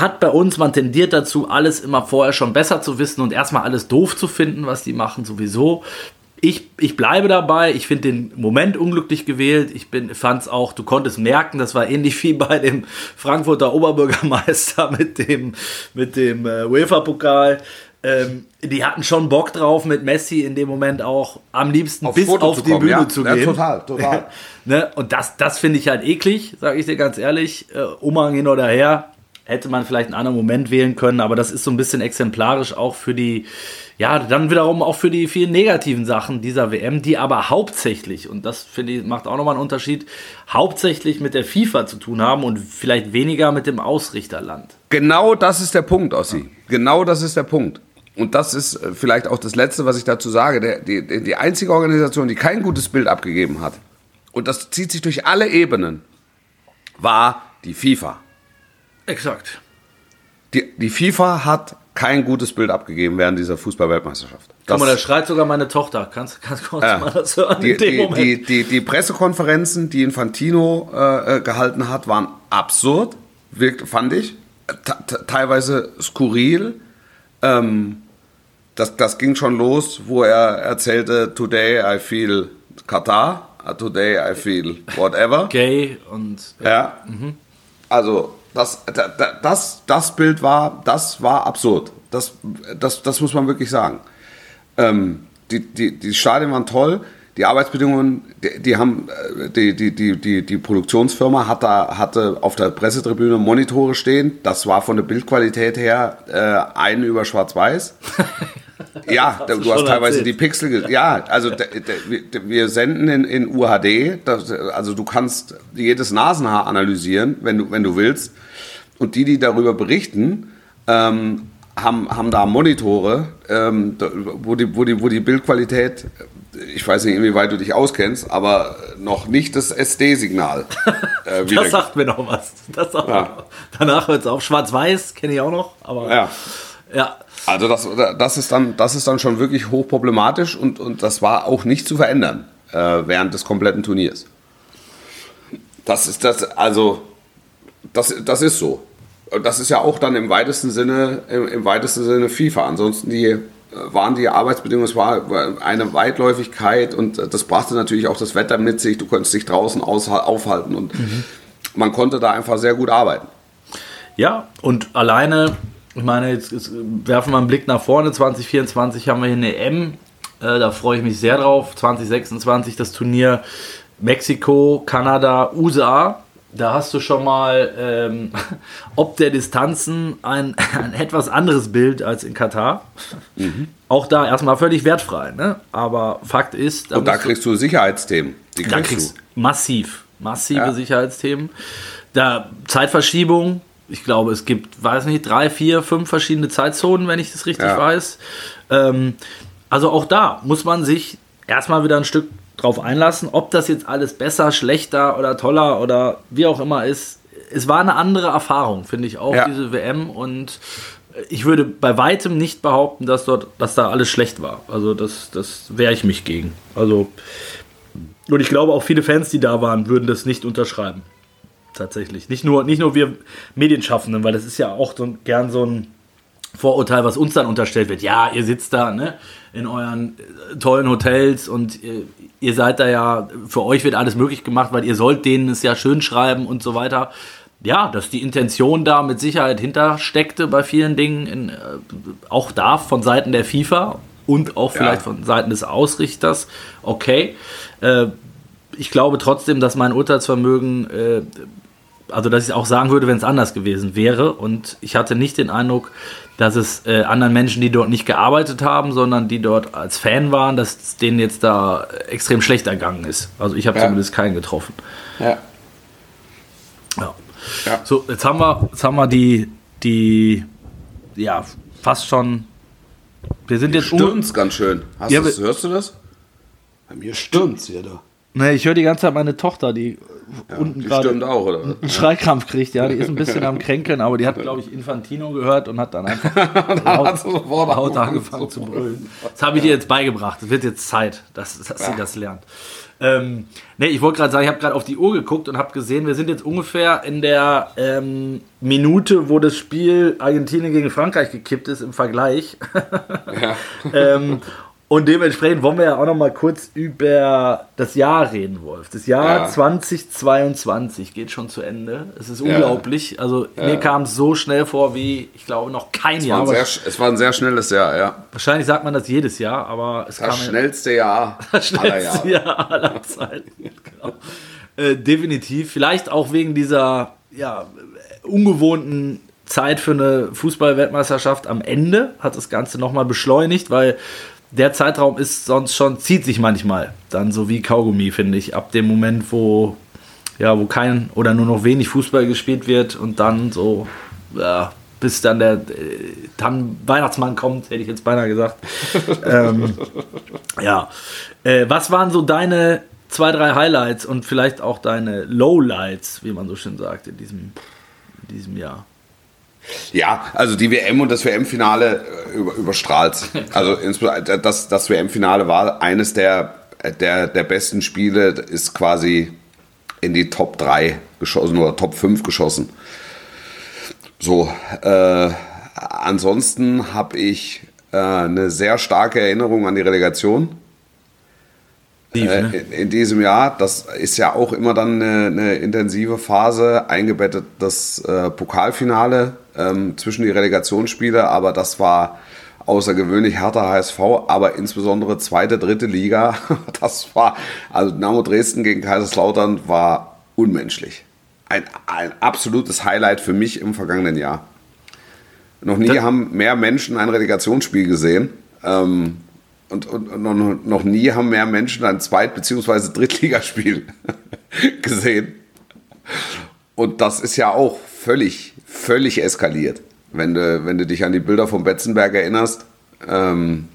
hat bei uns, man tendiert dazu, alles immer vorher schon besser zu wissen und erstmal alles doof zu finden, was die machen, sowieso. Ich, ich bleibe dabei, ich finde den Moment unglücklich gewählt. Ich fand es auch, du konntest merken, das war ähnlich wie bei dem Frankfurter Oberbürgermeister mit dem, mit dem äh, UEFA-Pokal. Ähm, die hatten schon Bock drauf, mit Messi in dem Moment auch am liebsten Aufs bis Foto auf die kommen, Bühne ja. zu Ja, gehen. total, total. ne? Und das, das finde ich halt eklig, sage ich dir ganz ehrlich. Äh, Umhang hin oder her, hätte man vielleicht einen anderen Moment wählen können, aber das ist so ein bisschen exemplarisch auch für die, ja, dann wiederum auch für die vielen negativen Sachen dieser WM, die aber hauptsächlich, und das finde ich, macht auch nochmal einen Unterschied, hauptsächlich mit der FIFA zu tun haben und vielleicht weniger mit dem Ausrichterland. Genau das ist der Punkt, Ossi. Genau das ist der Punkt. Und das ist äh, vielleicht auch das Letzte, was ich dazu sage. Der, die- die einzige Organisation, die kein gutes Bild abgegeben hat, und das zieht sich durch alle Ebenen, war die FIFA. Exakt. Die, die FIFA hat kein gutes Bild abgegeben während dieser Fußball-Weltmeisterschaft. Guck mal, da schreit sogar meine Tochter. Kannst, kannst, kannst Ja. mal das hören die, in dem die, Moment? die, die, die Pressekonferenzen, die Infantino äh, äh, gehalten hat, waren absurd, wirkt, fand ich. Te- teilweise skurril. Ähm, das, das ging schon los, wo er erzählte, today I feel Katar, uh, today I feel whatever. Gay und Ja. Also das, da- da- das, das Bild war, das war absurd. Das, das, das muss man wirklich sagen. Ähm, die, die, die Stadien waren toll. Die Arbeitsbedingungen, die, die haben, äh, die, die, die, die, die Produktionsfirma hat da, hatte auf der Pressetribüne Monitore stehen. Das war von der Bildqualität her äh, ein über Schwarz-Weiß. Ja, hast du, hast teilweise erzählt. die Pixel. Ja, also wir senden in, in UHD. Das, also du kannst jedes Nasenhaar analysieren, wenn du, wenn du willst. Und die, die darüber berichten, ähm, haben, haben da Monitore, ähm, wo, die, wo, die, wo die Bildqualität, ich weiß nicht, inwieweit du dich auskennst, aber noch nicht das SD-Signal. Äh, Das sagt mir noch was. Das sagt Ja. noch. Danach hört es auf. Schwarz-Weiß kenne ich auch noch. Aber ja. ja. Also das, das, ist dann, das ist dann schon wirklich hochproblematisch und, und das war auch nicht zu verändern äh, während des kompletten Turniers. Das ist das, also das, das ist so. Das ist ja auch dann im weitesten Sinne, im, im weitesten Sinne FIFA. Ansonsten die, äh, waren die Arbeitsbedingungen, es war eine Weitläufigkeit und äh, das brachte natürlich auch das Wetter mit sich. Du konntest dich draußen aufhalten und man konnte da einfach sehr gut arbeiten. Ja, und alleine, ich meine, jetzt, jetzt werfen wir einen Blick nach vorne. 2024 haben wir hier eine M. Äh, da freue ich mich sehr drauf. 2026 das Turnier Mexiko, Kanada, USA. Da hast du schon mal ähm, ob der Distanzen ein, ein etwas anderes Bild als in Katar. Mhm. Auch da erstmal völlig wertfrei. Ne? Aber Fakt ist. Da Und da kriegst du Sicherheitsthemen. Die kriegst da kriegst du. massiv, massive ja. Sicherheitsthemen. Da Zeitverschiebung. Ich glaube, es gibt, weiß nicht, drei, vier, fünf verschiedene Zeitzonen, wenn ich das richtig ja. weiß. Ähm, also auch da muss man sich erstmal wieder ein Stück drauf einlassen. Ob das jetzt alles besser, schlechter oder toller oder wie auch immer ist, es war eine andere Erfahrung, finde ich auch, ja. diese WM. Und ich würde bei weitem nicht behaupten, dass dort, dass da alles schlecht war. Also das, das wehre ich mich gegen. Also und ich glaube auch viele Fans, die da waren, würden das nicht unterschreiben. Tatsächlich. Nicht nur, nicht nur wir Medienschaffenden, weil das ist ja auch so, gern so ein Vorurteil, was uns dann unterstellt wird. Ja, ihr sitzt da ne, in euren äh, tollen Hotels und ihr, ihr seid da ja, für euch wird alles möglich gemacht, weil ihr sollt denen es ja schön schreiben und so weiter. Ja, dass die Intention da mit Sicherheit hintersteckte bei vielen Dingen, in, äh, auch da von Seiten der FIFA und auch vielleicht ja. von Seiten des Ausrichters, okay. Äh, ich glaube trotzdem, dass mein Urteilsvermögen äh, also dass ich auch sagen würde, wenn es anders gewesen wäre. Und ich hatte nicht den Eindruck, dass es äh, anderen Menschen, die dort nicht gearbeitet haben, sondern die dort als Fan waren, dass es denen jetzt da extrem schlecht ergangen ist. Also ich habe ja. zumindest keinen getroffen. Ja. ja. Ja. So, jetzt haben wir, jetzt haben wir die, die, ja, fast schon. Wir sind jetzt. Stürmt's ganz schön. Hast ja, hörst du das? Bei mir stürmt's hier da. Ne, ich höre die ganze Zeit meine Tochter, die ja, unten gerade einen Schreikrampf kriegt. Ja, die ist ein bisschen am Kränkeln, aber die hat, glaube ich, Infantino gehört und hat dann einfach laut, laut angefangen zu brüllen. Das habe ich ihr jetzt beigebracht. Es wird jetzt Zeit, dass, dass ja. sie das lernt. Ähm, ne, ich wollte gerade sagen, ich habe gerade auf die Uhr geguckt und habe gesehen, wir sind jetzt ungefähr in der ähm, Minute, wo das Spiel Argentinien gegen Frankreich gekippt ist im Vergleich. ja. ähm, und dementsprechend wollen wir ja auch noch mal kurz über das Jahr reden, Wolf. Das Jahr ja. 2022 geht schon zu Ende. Es ist ja. unglaublich. Also ja. mir kam es so schnell vor wie, ich glaube, noch kein es Jahr. War sehr, es war ein sehr schnelles Jahr, ja. Wahrscheinlich sagt man das jedes Jahr, aber es das kam... schnellste Jahr das schnellste aller Jahr aller Zeiten. genau. äh, definitiv. Vielleicht auch wegen dieser ja, ungewohnten Zeit für eine Fußball-Weltmeisterschaft am Ende hat das Ganze nochmal beschleunigt, weil der Zeitraum ist sonst schon, zieht sich manchmal dann so wie Kaugummi, finde ich. Ab dem Moment, wo, ja, wo kein oder nur noch wenig Fußball gespielt wird und dann so, ja, bis dann der dann äh, Weihnachtsmann kommt, hätte ich jetzt beinahe gesagt. ähm, ja. Äh, was waren so deine zwei, drei Highlights und vielleicht auch deine Lowlights, wie man so schön sagt, in diesem, in diesem Jahr? Ja, also die WM und das WM-Finale äh, über, überstrahlt. Also das, das WM-Finale war eines der, der, der besten Spiele, ist quasi in die Top 3 geschossen oder Top 5 geschossen. So, äh, ansonsten habe ich äh, eine sehr starke Erinnerung an die Relegation. Tief, äh, ne? in, in, diesem Jahr, das ist ja auch immer dann eine, eine intensive Phase, eingebettet das äh, Pokalfinale ähm, zwischen die Relegationsspiele, aber das war außergewöhnlich härter HSV, aber insbesondere zweite, dritte Liga, das war, also Dynamo Dresden gegen Kaiserslautern war unmenschlich. Ein, ein absolutes Highlight für mich im vergangenen Jahr. Noch nie das haben mehr Menschen ein Relegationsspiel gesehen. Ähm, und, und, und, noch nie haben mehr Menschen ein Zweit- bzw. Drittligaspiel gesehen. Und das ist ja auch völlig völlig eskaliert. Wenn du, wenn du dich an die Bilder von Betzenberg erinnerst, ähm,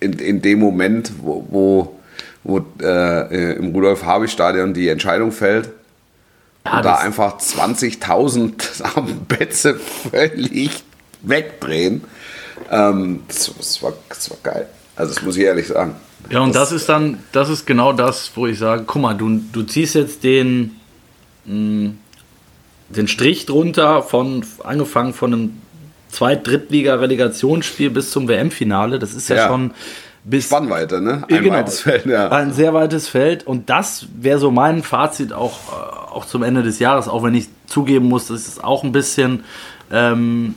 in, in dem Moment, wo, wo, wo äh, im Rudolf-Habich-Stadion die Entscheidung fällt, ja, und da einfach 20.000 am Betze völlig wegdrehen, ähm, das, das, war, das war geil. Also das muss ich ehrlich sagen. Ja, und das, das ist dann, das ist genau das, wo ich sage, guck mal, du, du ziehst jetzt den, mh, hm, den Strich drunter von angefangen von einem Zweit-, Drittliga-Relegationsspiel bis zum WM-Finale. Das ist ja, ja, schon bis. Spannweite, ne? Ein genau, weites Feld, ja. Ein sehr weites Feld. Und das wäre so mein Fazit auch, äh, auch zum Ende des Jahres, auch wenn ich zugeben muss, dass es auch ein bisschen ähm,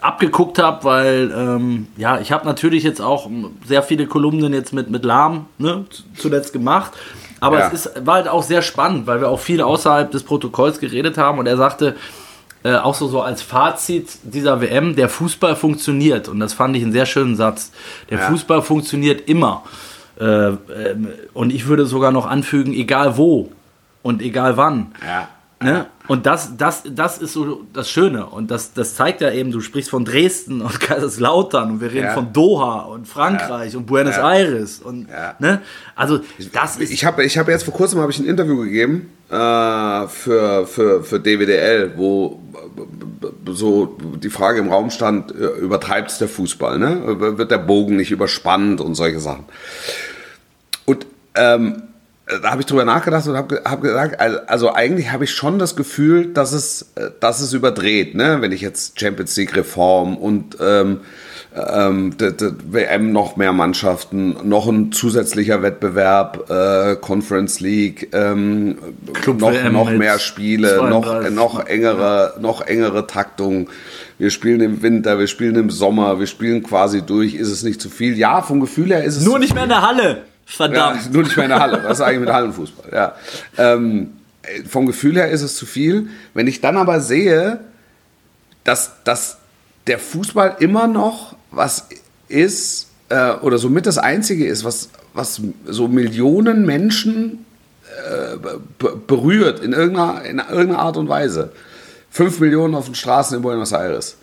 abgeguckt habe, weil ähm, ja, ich habe natürlich jetzt auch sehr viele Kolumnen jetzt mit, mit Lahm ne, zuletzt gemacht. Aber ja. es ist, war halt auch sehr spannend, weil wir auch viel außerhalb des Protokolls geredet haben und er sagte, äh, auch so, so als Fazit dieser WM, der Fußball funktioniert. Und das fand ich einen sehr schönen Satz. Der ja. Fußball funktioniert immer. Äh, äh, und ich würde sogar noch anfügen, egal wo und egal wann. Ja. Ne? Und das, das, das ist so das Schöne. Und das, das zeigt ja eben, du sprichst von Dresden und Kaiserslautern und wir reden ja. von Doha und Frankreich ja. und Buenos ja. Aires. Und, ne? Also das ist. Ich habe ich hab jetzt vor kurzem ich ein Interview gegeben äh, für, für, für DWDL, wo so die Frage im Raum stand, äh, übertreibt es der Fußball? Ne? Wird der Bogen nicht überspannt und solche Sachen? Und ähm, da habe ich drüber nachgedacht und habe hab gesagt, also eigentlich habe ich schon das Gefühl, dass es, dass es überdreht, ne? wenn ich jetzt Champions League Reform und ähm, ähm, WM noch mehr Mannschaften, noch ein zusätzlicher Wettbewerb, äh, Conference League, ähm, noch, noch mehr Spiele, noch, noch engere, noch engere Taktung. Wir spielen im Winter, wir spielen im Sommer, wir spielen quasi durch. Ist es nicht zu viel? Ja, vom Gefühl her ist es. Nur nicht mehr in der Halle. Verdammt. Ja, nur nicht mehr in der Halle. Was ist eigentlich mit Hallenfußball? Ja. Ähm, vom Gefühl her ist es zu viel. Wenn ich dann aber sehe, dass, dass der Fußball immer noch was ist, äh, oder somit das Einzige ist, was, was so Millionen Menschen äh, berührt in irgendeiner, in irgendeiner Art und Weise. Fünf Millionen auf den Straßen in Buenos Aires.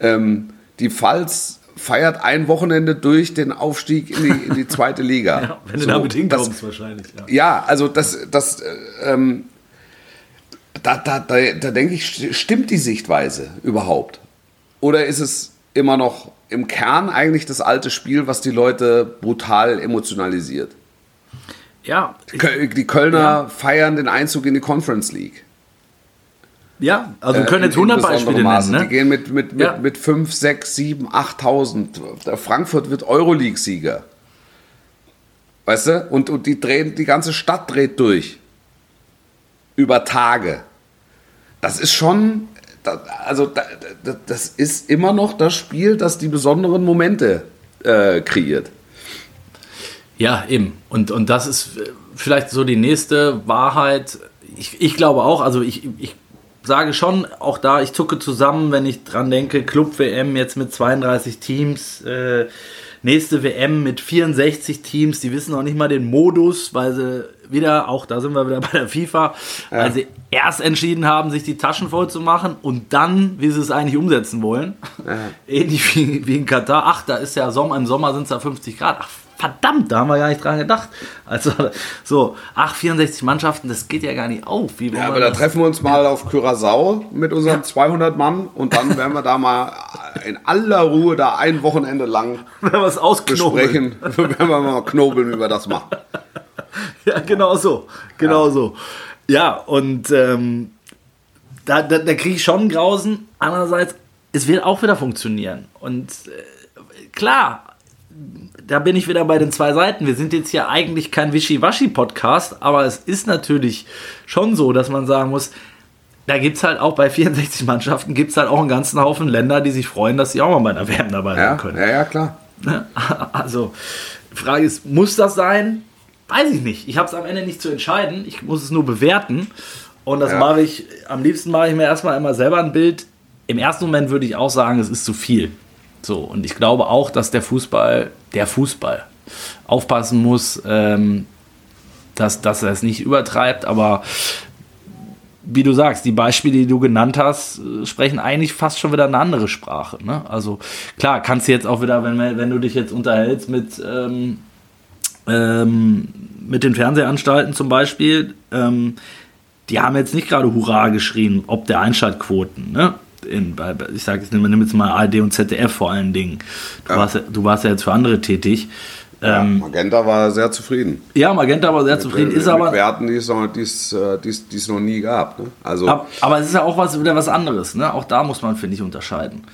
Ähm, die Pfalz feiert ein Wochenende durch den Aufstieg in die, in die zweite Liga. ja, wenn so, du damit hinkommst, wahrscheinlich. Ja. ja, also das, das ähm, da, da, da, da denke ich, stimmt die Sichtweise überhaupt? Oder ist es immer noch im Kern eigentlich das alte Spiel, was die Leute brutal emotionalisiert? Ja. Die Kölner ja. feiern den Einzug in die Conference League. Ja, also wir können jetzt 100 Beispiele nennen. Ne? Die gehen mit, mit, mit, ja. mit 5, 6, 7, 8.000. Frankfurt wird Euroleague-Sieger. Weißt du? Und, und die, drehen, die ganze Stadt dreht durch. Über Tage. Das ist schon, also das ist immer noch das Spiel, das die besonderen Momente äh, kreiert. Ja, eben. Und, und das ist äh, vielleicht so die nächste Wahrheit. Ich, ich glaube auch, also ich, ich sage schon, auch da, ich zucke zusammen, wenn ich dran denke, Club-WM jetzt mit 32 Teams, äh, nächste WM mit 64 Teams, die wissen noch nicht mal den Modus, weil sie wieder, auch da sind wir wieder bei der FIFA, ja. weil sie erst entschieden haben, sich die Taschen voll zu machen und dann, wie sie es eigentlich umsetzen wollen. Ja. Ähnlich wie, wie in Katar. Ach, da ist ja Sommer, im Sommer sind es ja 50 Grad. Ach, verdammt, da haben wir gar nicht dran gedacht. Also, so, ach, 64 Mannschaften, das geht ja gar nicht auf. Wie ja, aber da treffen wir uns mal auf Curacao mit unseren ja. 200 Mann und dann werden wir da mal in aller Ruhe da ein Wochenende lang besprechen, wenn wir mal knobeln, wie wir das machen. Ja, genau so, genau ja. so. Ja, und ähm, da, da, da kriege ich schon Grausen. Andererseits, es wird auch wieder funktionieren. Und äh, klar, da bin ich wieder bei den zwei Seiten. Wir sind jetzt hier eigentlich kein Wischiwaschi-Podcast, aber es ist natürlich schon so, dass man sagen muss, da gibt es halt auch bei 64 Mannschaften, gibt es halt auch einen ganzen Haufen Länder, die sich freuen, dass sie auch mal bei einer WM dabei ja, sein können. Ja, ja, klar. Ne? Also, die Frage ist, muss das sein? Weiß ich nicht. Ich habe es am Ende nicht zu entscheiden. Ich muss es nur bewerten. Und das ja. mache ich, am liebsten mache ich mir erstmal immer selber ein Bild. Im ersten Moment würde ich auch sagen, es ist zu viel. So, und ich glaube auch, dass der Fußball, der Fußball, aufpassen muss, ähm, dass, dass er es nicht übertreibt, aber wie du sagst, die Beispiele, die du genannt hast, sprechen eigentlich fast schon wieder eine andere Sprache. Ne? Also klar, kannst du jetzt auch wieder, wenn, wenn du dich jetzt unterhältst mit, ähm, ähm, mit den Fernsehanstalten zum Beispiel, ähm, die haben jetzt nicht gerade Hurra geschrien, ob der Einschaltquoten. Ne? In, bei, ich sage jetzt, nimm jetzt mal ARD und ZDF vor allen Dingen. Du, ja. warst, du warst ja jetzt für andere tätig. Ja, ähm, Magenta war sehr zufrieden. Ja, Magenta war sehr mit, zufrieden. Mit, ist aber, mit Werten, die es noch, die's, äh, die's, die's noch nie gab. Ne? Also, aber, aber, es ist ja auch was, wieder was anderes. Ne? Auch da muss man, finde ich, unterscheiden.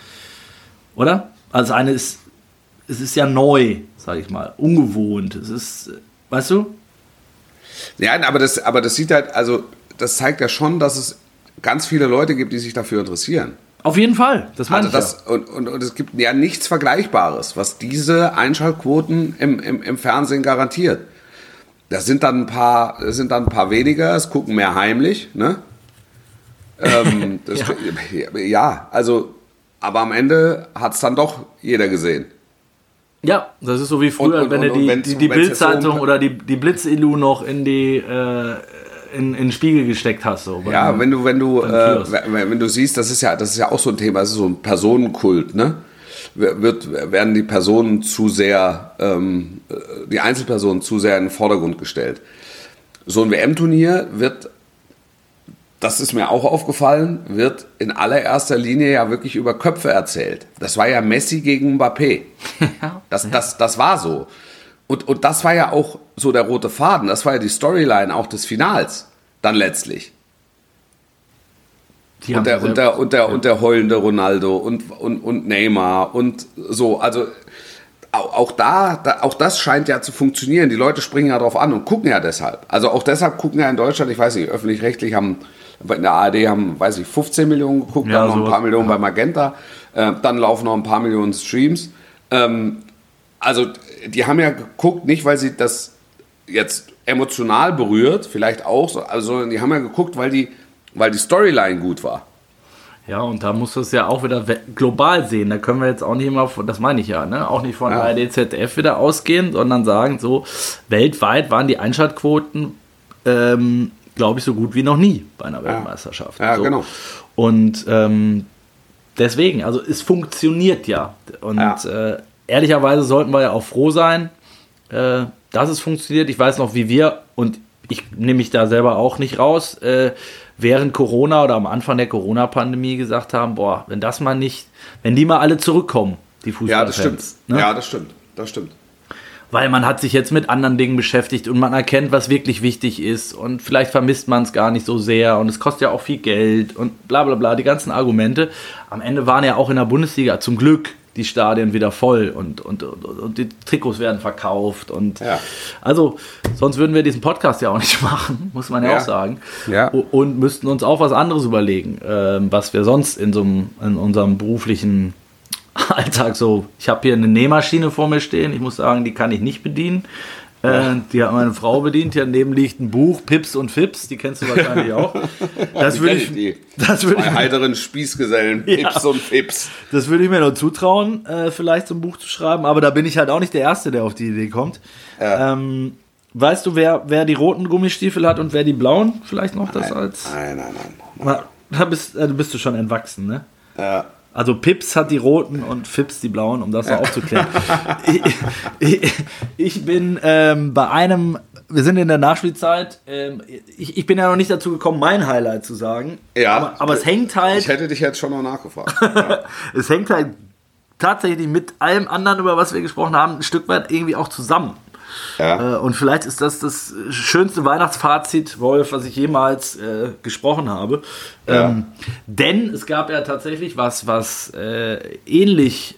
Oder? Also eine ist, es ist ja neu, sage ich mal, ungewohnt. Es ist, weißt du? Ja, aber das, aber das sieht halt, also das zeigt ja schon, dass es ganz viele Leute gibt, die sich dafür interessieren. Auf jeden Fall, das meine also das, ja. und, und, und, es gibt ja nichts Vergleichbares, was diese Einschaltquoten im, im, im Fernsehen garantiert. Das sind dann ein paar, das sind dann ein paar weniger, es gucken mehr heimlich, ne? ähm, das, ja. ja, also, aber am Ende hat es dann doch jeder gesehen. Ja, das ist so wie früher, und, wenn du die, die, die Bildzeitung so oder die, die Blitz-Illu noch in die äh, in, in den Spiegel gesteckt hast. So, ja, wenn du, wenn du, äh, wenn du siehst, das ist ja, das ist ja auch so ein Thema, das ist so ein Personenkult, ne? Wird, werden die Personen zu sehr, ähm, die Einzelpersonen zu sehr in den Vordergrund gestellt. So ein WM-Turnier wird, das ist mir auch aufgefallen, wird in allererster Linie ja wirklich über Köpfe erzählt. Das war ja Messi gegen Mbappé. Das, das, das war so. Und, und das war ja auch so der rote Faden, das war ja die Storyline auch des Finals, dann letztlich. Und der, und, der, und, der, ja. und der heulende Ronaldo und, und, und Neymar und so, also auch da, da, auch das scheint ja zu funktionieren. Die Leute springen ja drauf an und gucken ja deshalb. Also auch deshalb gucken ja in Deutschland, ich weiß nicht, öffentlich-rechtlich haben, in der ARD haben, weiß ich, 15 Millionen geguckt, ja, dann noch sowas. ein paar Millionen ja. bei Magenta, äh, dann laufen noch ein paar Millionen Streams. Ähm, also die haben ja geguckt, nicht weil sie das jetzt emotional berührt, vielleicht auch, also die haben ja geguckt, weil die, weil die Storyline gut war. Ja, und da muss das ja auch wieder global sehen. Da können wir jetzt auch nicht immer, von, das meine ich ja, ne? auch nicht von ja. ARD, wieder ausgehen, sondern sagen, so weltweit waren die Einschaltquoten, ähm, glaube ich, so gut wie noch nie bei einer Weltmeisterschaft. Ja, so. genau. Und ähm, deswegen, also es funktioniert ja. Und ja. Äh, ehrlicherweise sollten wir ja auch froh sein, äh, dass es funktioniert. Ich weiß noch, wie wir, und ich nehme mich da selber auch nicht raus, äh, während Corona oder am Anfang der Corona-Pandemie gesagt haben, boah, wenn das mal nicht, wenn die mal alle zurückkommen, die Fußballfans. Ja, das stimmt. Ne? Ja, das stimmt. Das stimmt. Weil man hat sich jetzt mit anderen Dingen beschäftigt und man erkennt, was wirklich wichtig ist und vielleicht vermisst man es gar nicht so sehr und es kostet ja auch viel Geld und bla bla bla, die ganzen Argumente. Am Ende waren ja auch in der Bundesliga zum Glück die Stadien wieder voll und, und, und, die Trikots werden verkauft. Und ja. also, sonst würden wir diesen Podcast ja auch nicht machen, muss man ja, ja. auch sagen. Ja. Und müssten uns auch was anderes überlegen, äh, was wir sonst in, so einem, in unserem beruflichen Alltag so. Ich habe hier eine Nähmaschine vor mir stehen, ich muss sagen, die kann ich nicht bedienen. Äh, die hat meine Frau bedient. Hier daneben liegt ein Buch, Pips und Fips. Die kennst du wahrscheinlich auch. Das würde ich, das würde ich heiteren Spießgesellen, Pips ja, und Fips. Das würde ich mir nur zutrauen, äh, vielleicht so ein Buch zu schreiben. Aber da bin ich halt auch nicht der Erste, der auf die Idee kommt. Ja. Ähm, weißt du, wer, wer die roten Gummistiefel hat und wer die blauen? Vielleicht noch das nein, als. Nein, nein, nein. Da bist, äh, bist du schon entwachsen, ne? Ja. Also Pips hat die roten und Fips die blauen, um das mal aufzuklären. ich, ich, ich, bin ähm, bei einem, wir sind in der Nachspielzeit, ähm, ich, ich, bin ja noch nicht dazu gekommen, mein Highlight zu sagen. Ja. Aber, aber es hängt halt. Ich hätte dich jetzt schon noch nachgefragt. Ja. es hängt halt tatsächlich mit allem anderen, über was wir gesprochen haben, ein Stück weit irgendwie auch zusammen. Ja. Äh, und vielleicht ist das das schönste Weihnachtsfazit, Wolf, was ich jemals äh, gesprochen habe. Ja. Ähm, denn es gab ja tatsächlich was, was äh, ähnlich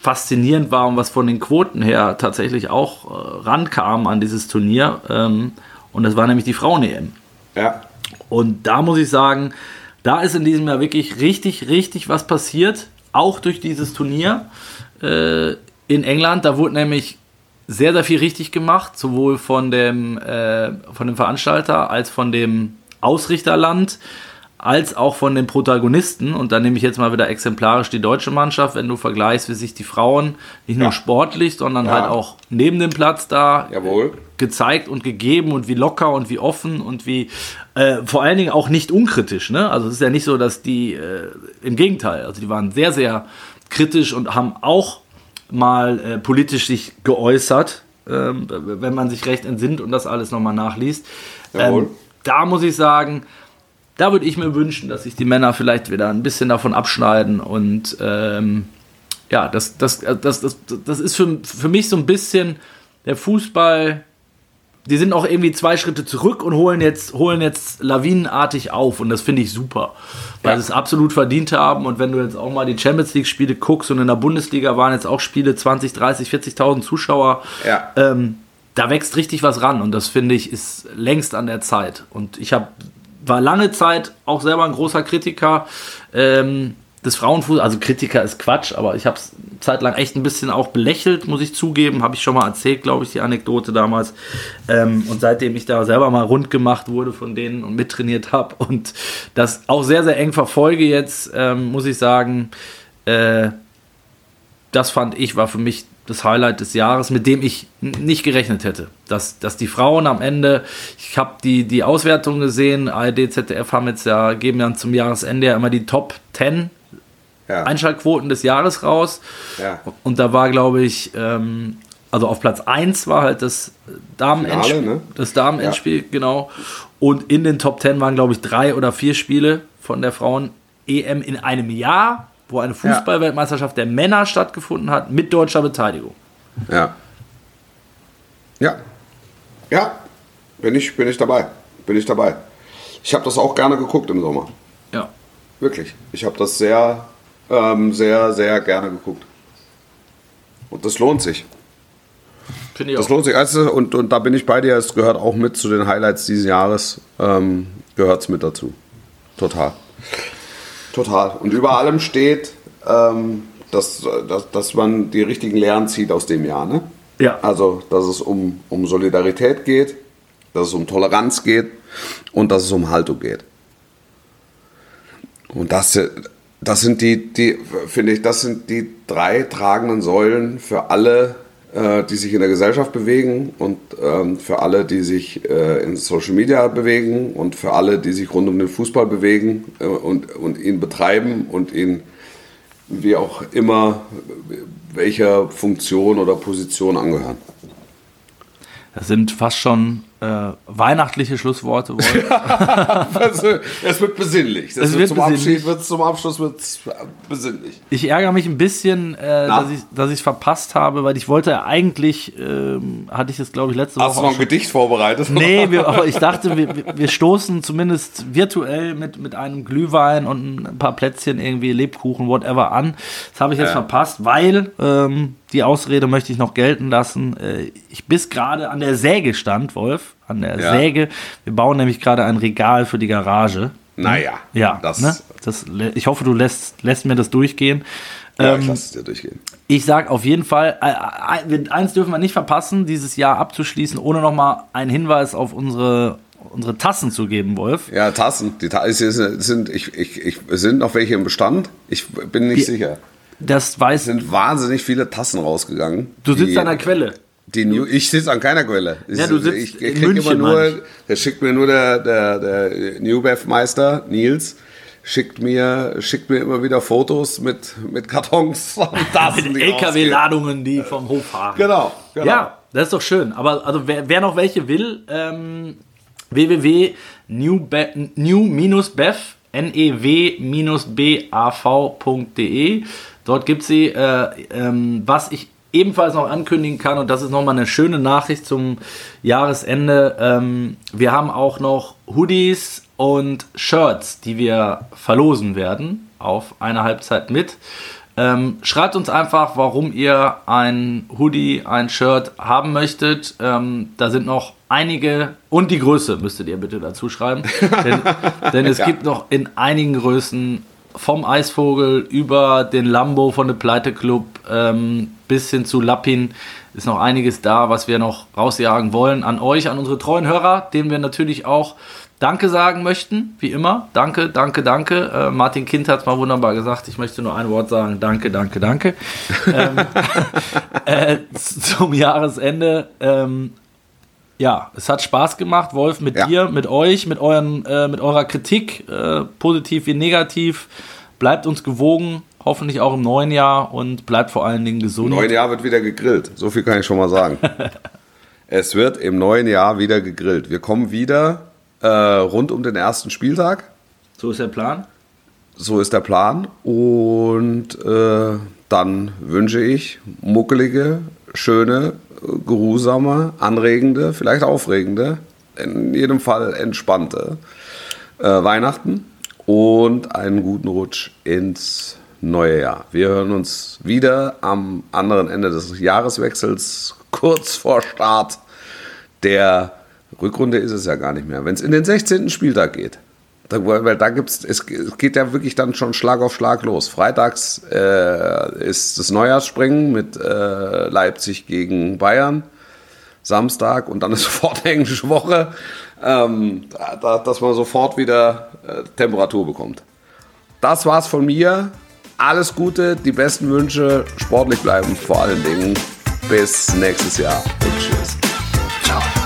faszinierend war und was von den Quoten her tatsächlich auch äh, rankam an dieses Turnier. Ähm, und das war nämlich die Frauen-EM. Ja. Und da muss ich sagen, da ist in diesem Jahr wirklich richtig, richtig was passiert. Auch durch dieses Turnier äh, in England. Da wurde nämlich sehr, sehr viel richtig gemacht, sowohl von dem, äh, von dem Veranstalter als von dem Ausrichterland, als auch von den Protagonisten. Und da nehme ich jetzt mal wieder exemplarisch die deutsche Mannschaft, wenn du vergleichst, wie sich die Frauen nicht ja. nur sportlich, sondern ja. halt auch neben dem Platz da Jawohl. gezeigt und gegeben und wie locker und wie offen und wie äh, vor allen Dingen auch nicht unkritisch. Ne? Also es ist ja nicht so, dass die, äh, im Gegenteil, also die waren sehr, sehr kritisch und haben auch mal äh, politisch sich geäußert, ähm, wenn man sich recht entsinnt und das alles nochmal nachliest. Ähm, da muss ich sagen, da würde ich mir wünschen, dass sich die Männer vielleicht wieder ein bisschen davon abschneiden und ähm, ja, das, das, das, das, das ist für, für mich so ein bisschen der Fußball die sind auch irgendwie zwei Schritte zurück und holen jetzt, holen jetzt lawinenartig auf. Und das finde ich super. Weil ja. sie es absolut verdient haben. Und wenn du jetzt auch mal die Champions League-Spiele guckst und in der Bundesliga waren jetzt auch Spiele 20, 30, 40.000 Zuschauer. Ja. Ähm, da wächst richtig was ran. Und das finde ich ist längst an der Zeit. Und ich habe war lange Zeit auch selber ein großer Kritiker. Ähm, des Frauenfußballs, also Kritiker ist Quatsch, aber ich habe es zeitlang echt ein bisschen auch belächelt, muss ich zugeben. Habe ich schon mal erzählt, glaube ich, die Anekdote damals. Ähm, und seitdem ich da selber mal rund gemacht wurde von denen und mittrainiert habe und das auch sehr, sehr eng verfolge jetzt, ähm, muss ich sagen, äh, das fand ich, war für mich das Highlight des Jahres, mit dem ich nicht gerechnet hätte. Dass, dass die Frauen am Ende, ich habe die, die Auswertung gesehen, ARD, ZDF haben jetzt ja, geben dann zum Jahresende ja immer die Top 10 ja. Einschaltquoten des Jahres raus. Ja. Und da war, glaube ich, ähm, also auf Platz 1 war halt das Damen-Endspiel, ne? das Damen-Endspiel, ja. genau. Und in den Top 10 waren, glaube ich, drei oder vier Spiele von der Frauen-EM in einem Jahr, wo eine Fußballweltmeisterschaft der Männer stattgefunden hat, mit deutscher Beteiligung. Ja. Ja. Ja. Bin ich, bin ich dabei. Bin ich dabei. Ich habe das auch gerne geguckt im Sommer. Ja. Wirklich. Ich habe das sehr ähm, sehr, sehr gerne geguckt. Und das lohnt sich. Finde ich das auch. lohnt sich. Also, und, und da bin ich bei dir, es gehört auch mit zu den Highlights dieses Jahres. Ähm, gehört es mit dazu. Total. Total. Und über allem steht, ähm, dass, dass, dass man die richtigen Lehren zieht aus dem Jahr. Ne? Ja. Also, dass es um, um Solidarität geht, dass es um Toleranz geht und dass es um Haltung geht. Und das, das sind die, die finde ich, das sind die drei tragenden Säulen für alle, äh, die sich in der Gesellschaft bewegen und ähm, für alle, die sich äh, in Social Media bewegen und für alle, die sich rund um den Fußball bewegen äh, und, und ihn betreiben und ihn wie auch immer welcher Funktion oder Position angehören. Das sind fast schon äh, weihnachtliche Schlussworte. es wird besinnlich. Das, das wird, zum Abschied, wird zum Abschluss wird's besinnlich. Ich ärgere mich ein bisschen, äh, dass ich es verpasst habe, weil ich wollte eigentlich, ähm, hatte ich das glaube ich letzte Woche. Hast du noch ein Gedicht vorbereitet? Nee, wir, aber ich dachte, wir, wir stoßen zumindest virtuell mit, mit einem Glühwein und ein paar Plätzchen irgendwie, Lebkuchen, whatever an. Das habe ich jetzt ja. verpasst, weil ähm, die Ausrede möchte ich noch gelten lassen. Äh, ich bis gerade an der Säge stand, Wolf, an der ja. Säge. Wir bauen nämlich gerade ein Regal für die Garage. Naja. Ja, das, ne? das, ich hoffe, du lässt, lässt mir das durchgehen. Ja, ähm, ich lasse es dir durchgehen. Ich sage auf jeden Fall, äh, äh, eins dürfen wir nicht verpassen, dieses Jahr abzuschließen, ohne nochmal einen Hinweis auf unsere unsere Tassen zu geben, Wolf. Ja, Tassen. Die Tassen sind, ich, ich, ich, sind noch welche im Bestand? Ich bin nicht die, sicher. Das weiß. Es sind wahnsinnig viele Tassen rausgegangen. Du sitzt an der Quelle. Die New, ich sitze an keiner Quelle. Ja, du sitzt ich, ich in München, immer nur, der schickt mir nur der, der, der Newbev-Meister, Nils, schickt mir, schickt mir immer wieder Fotos mit, mit Kartons und Tassen. mit LKW-Ladungen, die vom Hof fahren. Genau, genau. Ja, das ist doch schön. Aber also wer, wer noch welche will, ähm, www.new-bev, new-bav.de Dort gibt sie, äh, ähm, was ich ebenfalls noch ankündigen kann, und das ist nochmal eine schöne Nachricht zum Jahresende. Ähm, wir haben auch noch Hoodies und Shirts, die wir verlosen werden auf eine Halbzeit mit. Ähm, schreibt uns einfach, warum ihr ein Hoodie, ein Shirt haben möchtet. Ähm, da sind noch einige und die Größe müsstet ihr bitte dazu schreiben. denn, denn es ja. gibt noch in einigen Größen vom Eisvogel über den Lambo von der Pleite Club ähm, bis hin zu Lappin ist noch einiges da, was wir noch rausjagen wollen. An euch, an unsere treuen Hörer, denen wir natürlich auch Danke sagen möchten, wie immer. Danke, danke, danke. Äh, Martin Kind hat es mal wunderbar gesagt. Ich möchte nur ein Wort sagen. Danke, danke, danke. ähm, äh, zum Jahresende ähm, ja, es hat Spaß gemacht, Wolf, mit ja. dir, mit euch, mit, euren, äh, mit eurer Kritik, äh, positiv wie negativ. Bleibt uns gewogen, hoffentlich auch im neuen Jahr und bleibt vor allen Dingen gesund. Im neuen Jahr wird wieder gegrillt, so viel kann ich schon mal sagen. es wird im neuen Jahr wieder gegrillt. Wir kommen wieder äh, rund um den ersten Spieltag. So ist der Plan. So ist der Plan. Und äh, dann wünsche ich muckelige, schöne geruhsame, anregende, vielleicht aufregende, in jedem Fall entspannte äh, Weihnachten und einen guten Rutsch ins neue Jahr. Wir hören uns wieder am anderen Ende des Jahreswechsels, kurz vor Start der Rückrunde ist es ja gar nicht mehr. Wenn es in den 16. Spieltag geht, weil da gibt's, es geht ja wirklich dann schon Schlag auf Schlag los. Freitags äh, ist das Neujahrsspringen mit äh, Leipzig gegen Bayern. Samstag und dann ist sofort englische Woche, ähm, da, dass man sofort wieder äh, Temperatur bekommt. Das war's von mir. Alles Gute, die besten Wünsche, sportlich bleiben vor allen Dingen. Bis nächstes Jahr und tschüss. Ciao.